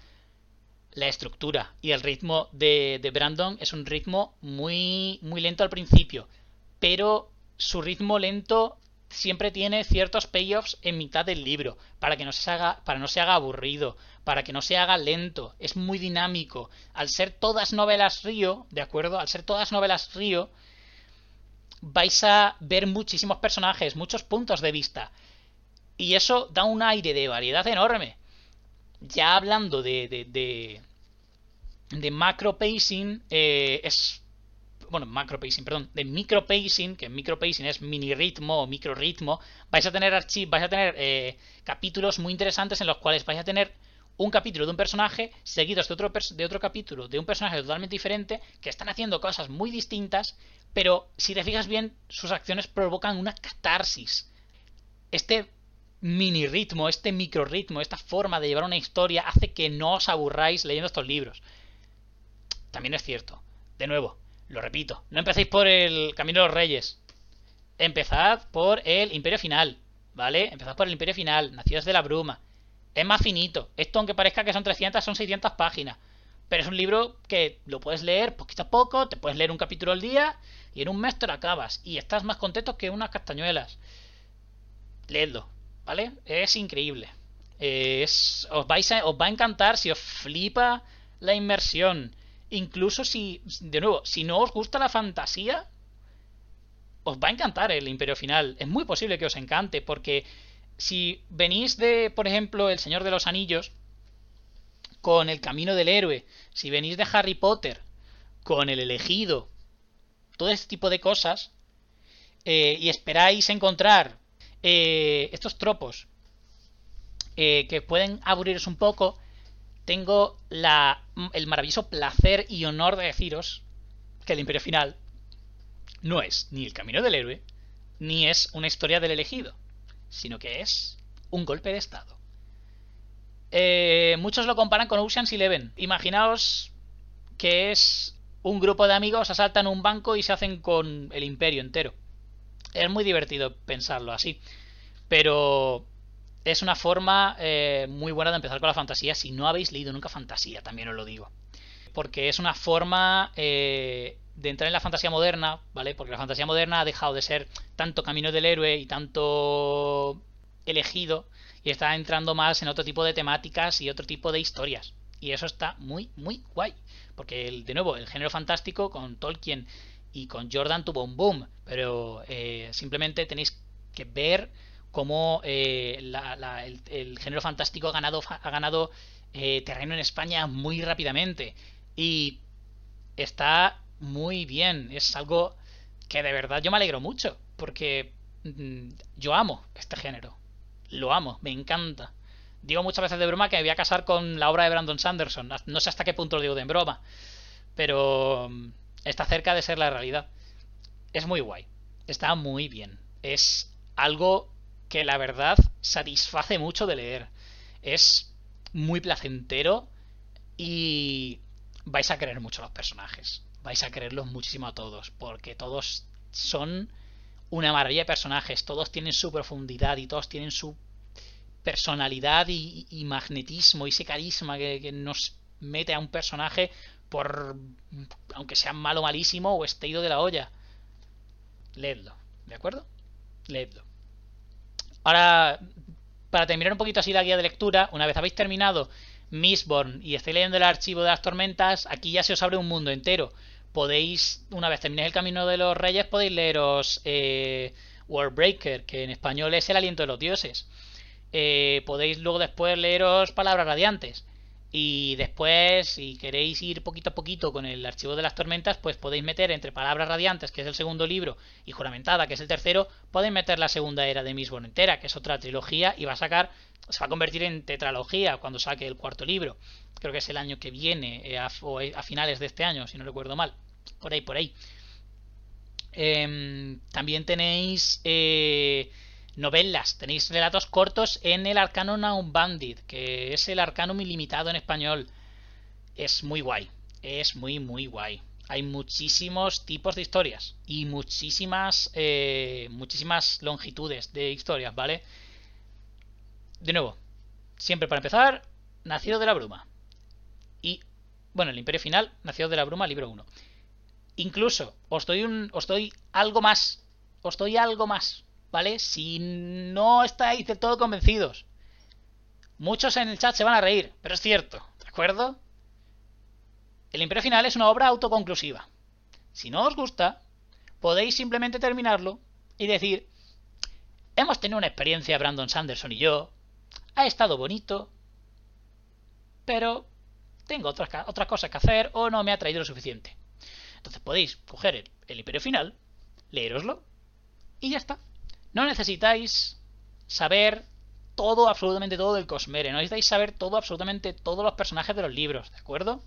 la estructura y el ritmo de, de Brandon es un ritmo muy, muy lento al principio. Pero su ritmo lento siempre tiene ciertos payoffs en mitad del libro, para que no se haga, para no se haga aburrido, para que no se haga lento, es muy dinámico. Al ser todas novelas Río, ¿de acuerdo? Al ser todas novelas Río, vais a ver muchísimos personajes, muchos puntos de vista. Y eso da un aire de variedad enorme. Ya hablando de, de, de, macro pacing, eh, es bueno, macro pacing, perdón, de micro pacing, que micro pacing es mini ritmo o micro ritmo, vais a tener archivos, vais a tener eh, capítulos muy interesantes en los cuales vais a tener un capítulo de un personaje seguidos de otro, de otro capítulo de un personaje totalmente diferente que están haciendo cosas muy distintas, pero si te fijas bien, sus acciones provocan una catarsis. Este mini ritmo, este micro ritmo, esta forma de llevar una historia hace que no os aburráis leyendo estos libros. También es cierto, de nuevo, lo repito, no empecéis por el Camino de los Reyes. Empezad por el Imperio Final. ¿vale? Empezad por el Imperio Final, Nacidos de la Bruma. Es más finito. Esto, aunque parezca que son 300, son 600 páginas. Pero es un libro que lo puedes leer poquito a poco, te puedes leer un capítulo al día y en un mes te lo acabas. Y estás más contento que unas castañuelas. Leedlo, ¿vale? Es increíble. Es, os, vais os va a encantar si os flipa la inmersión. Incluso si, de nuevo, si no os gusta la fantasía, os va a encantar el Imperio Final. Es muy posible que os encante, porque si venís de, por ejemplo, El Señor de los Anillos, con El Camino del Héroe, si venís de Harry Potter, con El Elegido, todo este tipo de cosas, eh, y esperáis encontrar eh, estos tropos eh, que pueden aburriros un poco, tengo la, el maravilloso placer y honor de deciros que el Imperio Final no es ni el camino del héroe, ni es una historia del elegido, sino que es un golpe de estado. Eh, muchos lo comparan con Ocean's Eleven. Imaginaos que es un grupo de amigos asaltan un banco y se hacen con el imperio entero. Es muy divertido pensarlo así. Pero es una forma eh, muy buena de empezar con la fantasía. Si no habéis leído nunca fantasía, también os lo digo. Porque es una forma eh, de entrar en la fantasía moderna, ¿vale? Porque la fantasía moderna ha dejado de ser tanto camino del héroe y tanto elegido y está entrando más en otro tipo de temáticas y otro tipo de historias. Y eso está muy, muy guay. Porque, el, de nuevo, el género fantástico con Tolkien y con Jordan tuvo un boom. Pero eh, simplemente tenéis que ver cómo eh, el, género fantástico ha ganado, eh, terreno en España muy rápidamente. Y está muy bien. Es algo que de verdad yo me alegro mucho. Porque mm, yo amo este género. Lo amo, me encanta. Digo muchas veces de broma que me voy a casar con la obra de Brandon Sanderson. No sé hasta qué punto lo digo de broma. Pero mm, está cerca de ser la realidad. Es muy guay. Está muy bien. Es algo que la verdad satisface mucho de leer. Es muy placentero y vais a querer mucho los personajes. Vais a quererlos muchísimo a todos, porque todos son una maravilla de personajes, todos tienen su profundidad y todos tienen su personalidad y, magnetismo y ese carisma que, que, nos mete a un personaje por aunque sea malo malísimo o esté ido de la olla. Leedlo, ¿de acuerdo? Leedlo. Ahora, para terminar un poquito así la guía de lectura, una vez habéis terminado Mistborn y estáis leyendo el archivo de las tormentas, aquí ya se os abre un mundo entero. Podéis, una vez terminéis el camino de los reyes, podéis leeros eh, Warbreaker, que en español es el aliento de los dioses. Eh, podéis luego después leeros Palabras Radiantes. Y después, si queréis ir poquito a poquito con el archivo de las tormentas, pues podéis meter entre Palabras Radiantes, que es el segundo libro, y Juramentada, que es el tercero, podéis meter la segunda era de Mistborn entera, que es otra trilogía, y va a sacar, se va a convertir en tetralogía cuando saque el cuarto libro. Creo que es el año que viene, eh, o a finales de este año, si no recuerdo mal. Por ahí, por ahí. Em, también tenéis... Eh, novelas, tenéis relatos cortos en el Arcanum Bandit, que es el Arcanum ilimitado en español. Es muy guay, es muy, muy guay. Hay muchísimos tipos de historias y muchísimas, eh, muchísimas longitudes de historias, ¿vale? De nuevo, siempre para empezar, Nacido de la Bruma. Y, bueno, el Imperio Final, Nacido de la Bruma, libro 1. Incluso, os doy, un, os doy algo más. Os doy algo más. ¿Vale? Si no estáis de todo convencidos. Muchos en el chat se van a reír, pero es cierto, ¿de acuerdo? El Imperio Final es una obra autoconclusiva. Si no os gusta, podéis simplemente terminarlo y decir, hemos tenido una experiencia Brandon Sanderson y yo, ha estado bonito, pero tengo otras, otras cosas que hacer o no me ha traído lo suficiente. Entonces podéis coger el, el Imperio Final, leeroslo y ya está. No necesitáis saber todo, absolutamente todo del Cosmere. No necesitáis saber todo, absolutamente todos los personajes de los libros, ¿de acuerdo?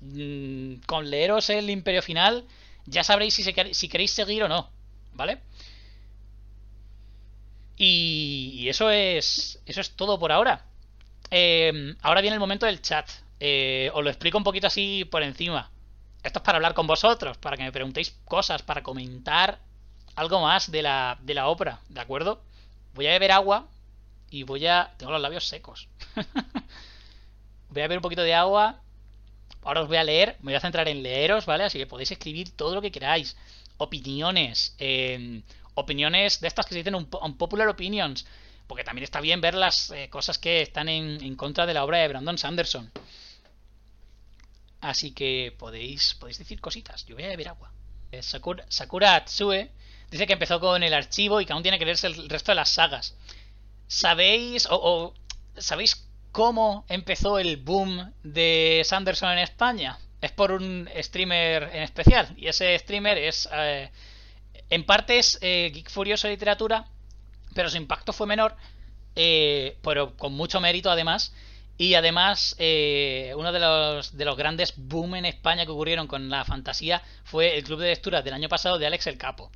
Mm, con leeros el Imperio Final ya sabréis si, queréis seguir o no, ¿vale? Y, eso es eso es todo por ahora. Eh, ahora viene el momento del chat. Eh, os lo explico un poquito así por encima. Esto es para hablar con vosotros, para que me preguntéis cosas, para comentar algo más de la, de la obra, ¿de acuerdo? voy a beber agua y voy a... Tengo los labios secos. voy a beber un poquito de agua. Ahora os voy a leer, me voy a centrar en leeros, ¿vale? Así que podéis escribir todo lo que queráis. Opiniones, eh, opiniones de estas que se dicen un, popular opinions. Porque también está bien ver las eh, cosas que están en, en, contra de la obra de Brandon Sanderson. Así que podéis, podéis decir cositas. Yo voy a beber agua. Eh, Sakura, Sakura Atsue dice que empezó con el archivo y que aún tiene que leerse el resto de las sagas. ¿Sabéis o, sabéis cómo empezó el boom de Sanderson en España? Es por un streamer en especial. Y ese streamer es. Eh, en parte es eh, Geek Furioso de literatura, pero su impacto fue menor. pero con mucho mérito además. Y además, eh, uno de los, de los grandes boom en España que ocurrieron con la fantasía fue el club de lectura del año pasado de Alex el Capo.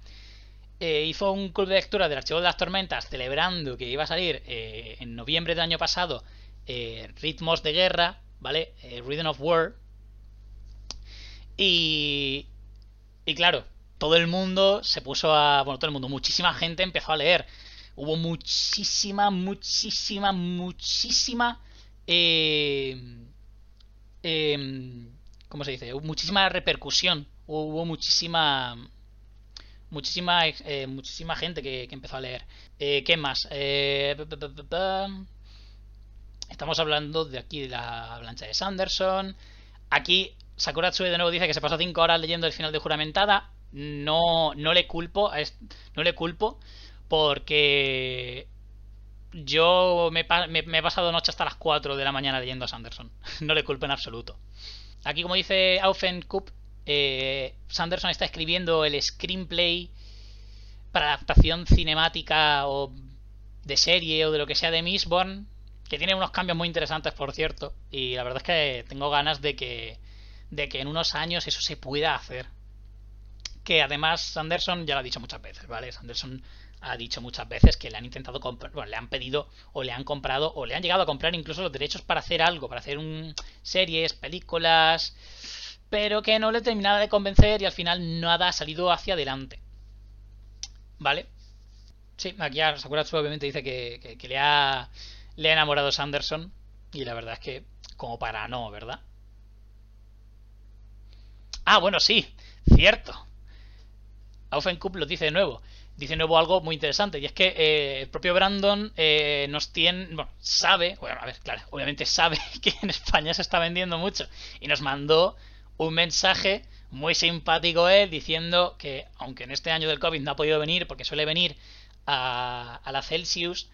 Eh, hizo un club de lectura del Archivo de las Tormentas celebrando que iba a salir eh, en noviembre del año pasado Ritmos de Guerra, ¿vale? Rhythm of War. Y, y claro, todo el mundo se puso a... Bueno, todo el mundo, muchísima gente empezó a leer. Hubo muchísima, muchísima, muchísima eh, em, ¿cómo se dice? Hubo muchísima repercusión, hubo muchísima muchísima eh, muchísima gente que, empezó a leer. Eh, ¿Qué más? Eh, estamos hablando de aquí de la avalancha de Sanderson. Aquí Sakuratsue de nuevo dice que se pasó 5 horas leyendo el final de Juramentada. No, no le culpo, no le culpo porque yo me, he pasado noche hasta las 4 de la mañana leyendo a Sanderson. no le culpo en absoluto. Aquí, como dice Aufen eh, Sanderson está escribiendo el screenplay para adaptación cinemática o de serie o de lo que sea de Mistborn, que tiene unos cambios muy interesantes, por cierto. Y la verdad es que tengo ganas de que, de que en unos años eso se pueda hacer. Que además Sanderson ya lo ha dicho muchas veces, ¿vale? Sanderson ha dicho muchas veces que le han intentado comprar, bueno, le han pedido o le han comprado o le han llegado a comprar incluso los derechos para hacer algo, para hacer un, series, películas, pero que no le terminaba de convencer y al final nada ha salido hacia adelante. ¿Vale? Sí, aquí a Sakuratsu obviamente dice que, le, ha, enamorado Sanderson y la verdad es que como para no, ¿verdad? Ah, bueno, sí, cierto. Aufenkup lo dice de nuevo dice nuevo algo muy interesante y es que eh, el propio Brandon eh, nos tiene, bueno, sabe, bueno, a ver, claro, obviamente sabe que en España se está vendiendo mucho y nos mandó un mensaje muy simpático él diciendo que aunque en este año del COVID no ha podido venir porque suele venir a, a la Celsius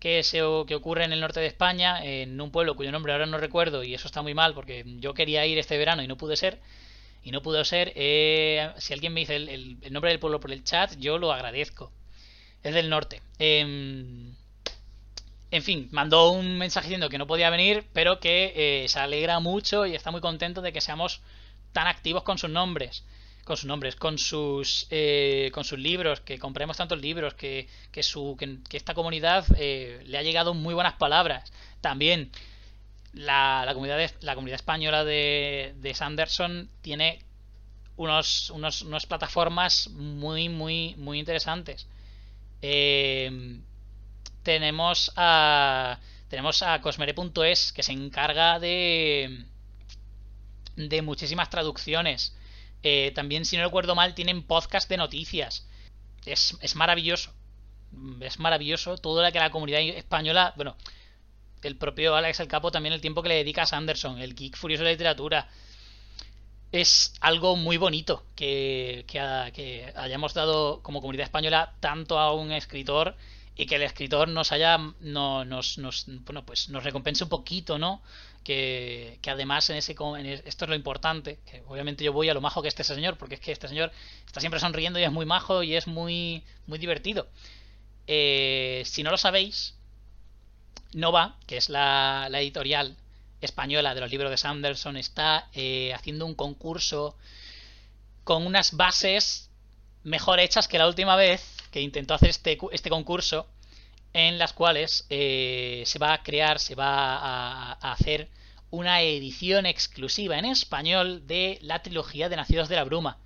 que, se, que ocurre en el norte de España en un pueblo cuyo nombre ahora no recuerdo y eso está muy mal porque yo quería ir este verano y no pude ser y no pudo ser. Eh, si alguien me dice el, nombre del pueblo por el chat, yo lo agradezco. Es del norte. Em, en fin, mandó un mensaje diciendo que no podía venir, pero que eh, se alegra mucho y está muy contento de que seamos tan activos con sus nombres. Con sus nombres, con sus, eh, con sus libros, que compremos tantos libros, que, que, su, que, esta comunidad le ha llegado muy buenas palabras. También la, comunidad, la comunidad española de, de Sanderson tiene unos, unos, unas plataformas muy, muy, muy interesantes. Eh, tenemos a tenemos a cosmere.es que se encarga de de muchísimas traducciones. Eh, también, si no recuerdo mal, tienen podcast de noticias. Es, es maravilloso. Es maravilloso todo lo que la comunidad española, bueno, el propio Alex El Capo también el tiempo que le dedica a Sanderson, el geek furioso de literatura. Es algo muy bonito que, que, hayamos dado como comunidad española tanto a un escritor y que el escritor nos haya no, nos, nos, bueno, pues nos recompense un poquito, ¿no? Que, que además en ese esto es lo importante, que obviamente yo voy a lo majo que este señor, porque es que este señor está siempre sonriendo y es muy majo y es muy muy divertido. Eh, si no lo sabéis, Nova, que es la, editorial española de los libros de Sanderson, está eh, haciendo un concurso con unas bases mejor hechas que la última vez que intentó hacer este, este concurso, en las cuales eh, se va a crear, se va a, hacer una edición exclusiva en español de la trilogía de Nacidos de la Bruma,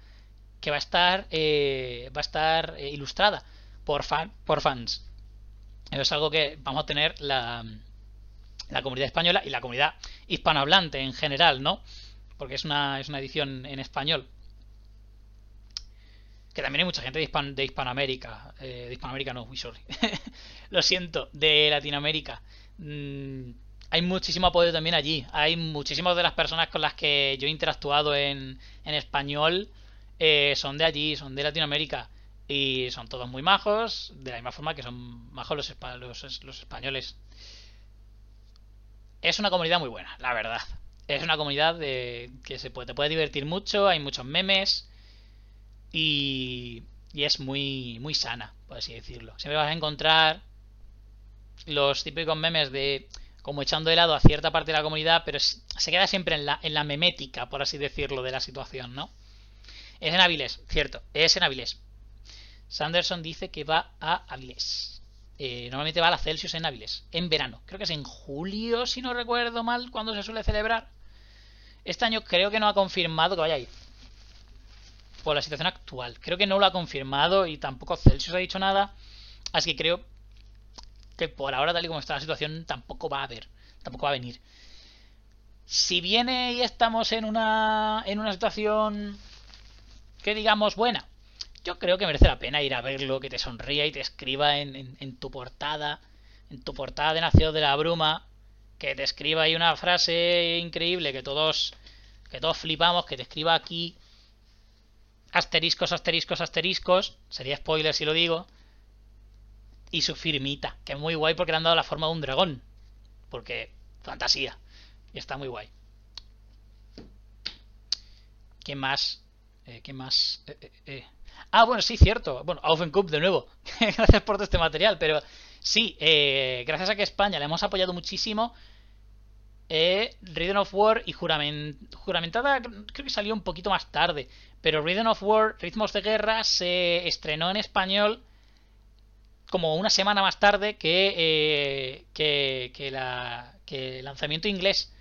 que va a estar, eh, va a estar ilustrada por, fan, por fans. es algo que vamos a tener la, la comunidad española y la comunidad hispanohablante en general, ¿no? Porque es una, es una edición en español. Que también hay mucha gente de, Hispanoamérica. Eh, de Hispanoamérica no, uy, sorry. Lo siento, de Latinoamérica. Mm, hay muchísimo apoyo también allí. Hay muchísimas de las personas con las que yo he interactuado en, en español eh, son de allí, son de Latinoamérica. Y son todos muy majos, de la misma forma que son majos los, los, españoles. Es una comunidad muy buena, la verdad. Es una comunidad que se puede, te puede divertir mucho, hay muchos memes y, y es muy, muy sana, por así decirlo. Siempre vas a encontrar los típicos memes de como echando de lado a cierta parte de la comunidad, pero se queda siempre en la, en la memética, por así decirlo, de la situación, ¿no? Es en Avilés, cierto, es en Avilés. Sanderson dice que va a Avilés. Eh, normalmente va a la Celsius en Avilés, en verano. Creo que es en julio, si no recuerdo mal, cuando se suele celebrar. Este año creo que no ha confirmado que vaya a ir. Por la situación actual. Creo que no lo ha confirmado y tampoco Celsius ha dicho nada. Así que creo que por ahora, tal y como está la situación, tampoco va a haber, tampoco va a venir. Si viene y estamos en una, en una situación que digamos buena, yo creo que merece la pena ir a verlo, que te sonría y te escriba en, tu portada, en tu portada de Nación de la Bruma, que te escriba ahí una frase increíble que todos, que todos flipamos, que te escriba aquí asteriscos, asteriscos, asteriscos, sería spoiler si lo digo, y su firmita, que es muy guay porque le han dado la forma de un dragón. Porque fantasía. Y está muy guay. ¿Qué más? Eh, ¿Qué más? Eh, eh, eh. Ah, bueno, sí, cierto. Bueno, Cup de nuevo. gracias por todo este material. Pero sí, eh, gracias a que España le hemos apoyado muchísimo. Eh, Rhythm of War y juramentada creo que salió un poquito más tarde. Pero Rhythm of War, Ritmos de Guerra, se estrenó en español como una semana más tarde que, eh, que, que el lanzamiento inglés.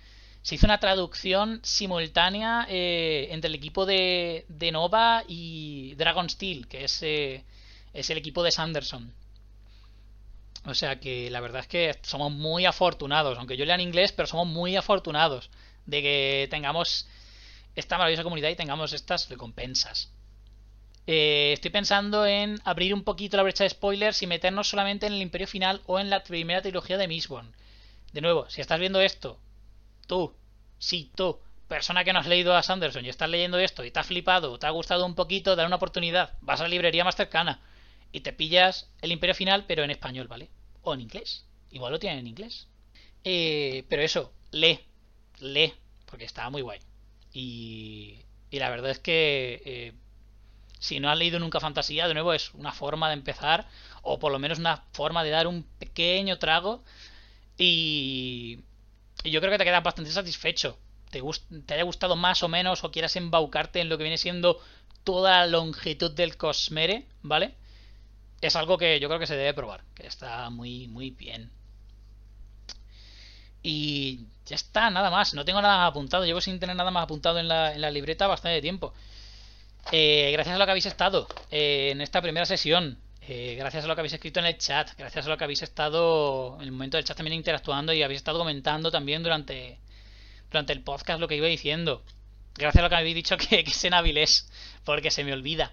Se hizo una traducción simultánea eh, entre el equipo de, de, Nova y Dragon Steel, que es, eh, es el equipo de Sanderson. O sea que la verdad es que somos muy afortunados, aunque yo lea en inglés, pero somos muy afortunados de que tengamos esta maravillosa comunidad y tengamos estas recompensas. Eh, estoy pensando en abrir un poquito la brecha de spoilers y meternos solamente en el Imperio Final o en la primera trilogía de Mistborn. De nuevo, si estás viendo esto, tú, sí, tú, persona que no has leído a Sanderson y estás leyendo esto y te ha flipado, te ha gustado un poquito, dale una oportunidad. Vas a la librería más cercana y te pillas el Imperio Final, pero en español, ¿vale? O en inglés. Igual lo tienen en inglés. Eh, pero eso, lee, lee, porque está muy guay. Y, y la verdad es que eh, si no has leído nunca fantasía, de nuevo es una forma de empezar, o por lo menos una forma de dar un pequeño trago. Y, yo creo que te quedas bastante satisfecho. Te, te haya gustado más o menos, o quieras embaucarte en lo que viene siendo toda la longitud del Cosmere, ¿vale? Es algo que yo creo que se debe probar, que está muy, muy bien. Y ya está, nada más. No tengo nada apuntado. Llevo sin tener nada más apuntado en la, en la libreta bastante tiempo. Eh, gracias a lo que habéis estado eh, en esta primera sesión, eh, gracias a lo que habéis escrito en el chat, gracias a lo que habéis estado en el momento del chat también interactuando y habéis estado comentando también durante, durante el podcast lo que iba diciendo. Gracias a lo que habéis dicho que, que es en Avilés, porque se me olvida.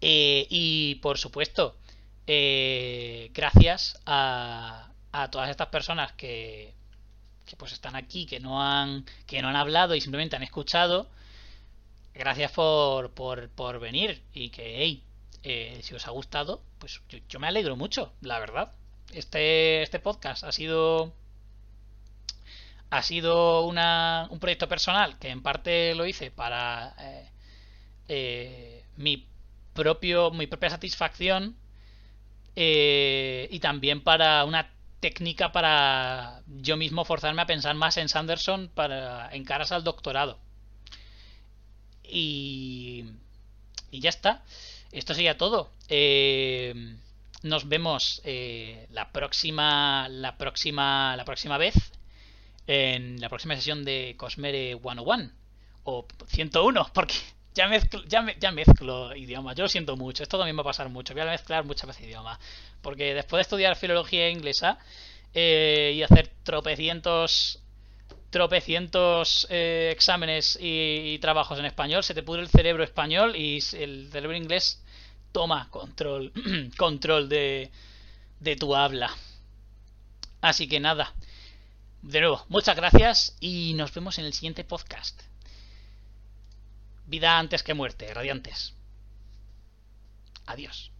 y por supuesto, gracias a, a todas estas personas que, que pues están aquí, que no han, que no han hablado y simplemente han escuchado gracias por, por, por venir y que, hey, eh, si os ha gustado, pues yo, me alegro mucho, la verdad. Este, este podcast ha sido ha sido una, un proyecto personal que en parte lo hice para eh, eh, mi propio mi propia satisfacción y también para una técnica para yo mismo forzarme a pensar más en Sanderson para en caras al doctorado y, y ya está. Esto sería todo. Eh, nos vemos eh, la próxima la próxima la próxima vez en la próxima sesión de Cosmere 101 o 101 porque Ya mezclo, ya, ya mezclo idiomas. Yo lo siento mucho. Esto también va a pasar mucho. Voy a mezclar muchas veces idiomas. Porque después de estudiar filología inglesa eh, y hacer tropecientos tropecientos eh, exámenes y, trabajos en español, se te pudre el cerebro español y el cerebro inglés toma control, control de, de tu habla. Así que nada. De nuevo, muchas gracias y nos vemos en el siguiente podcast. Vida antes que muerte, radiantes. Adiós.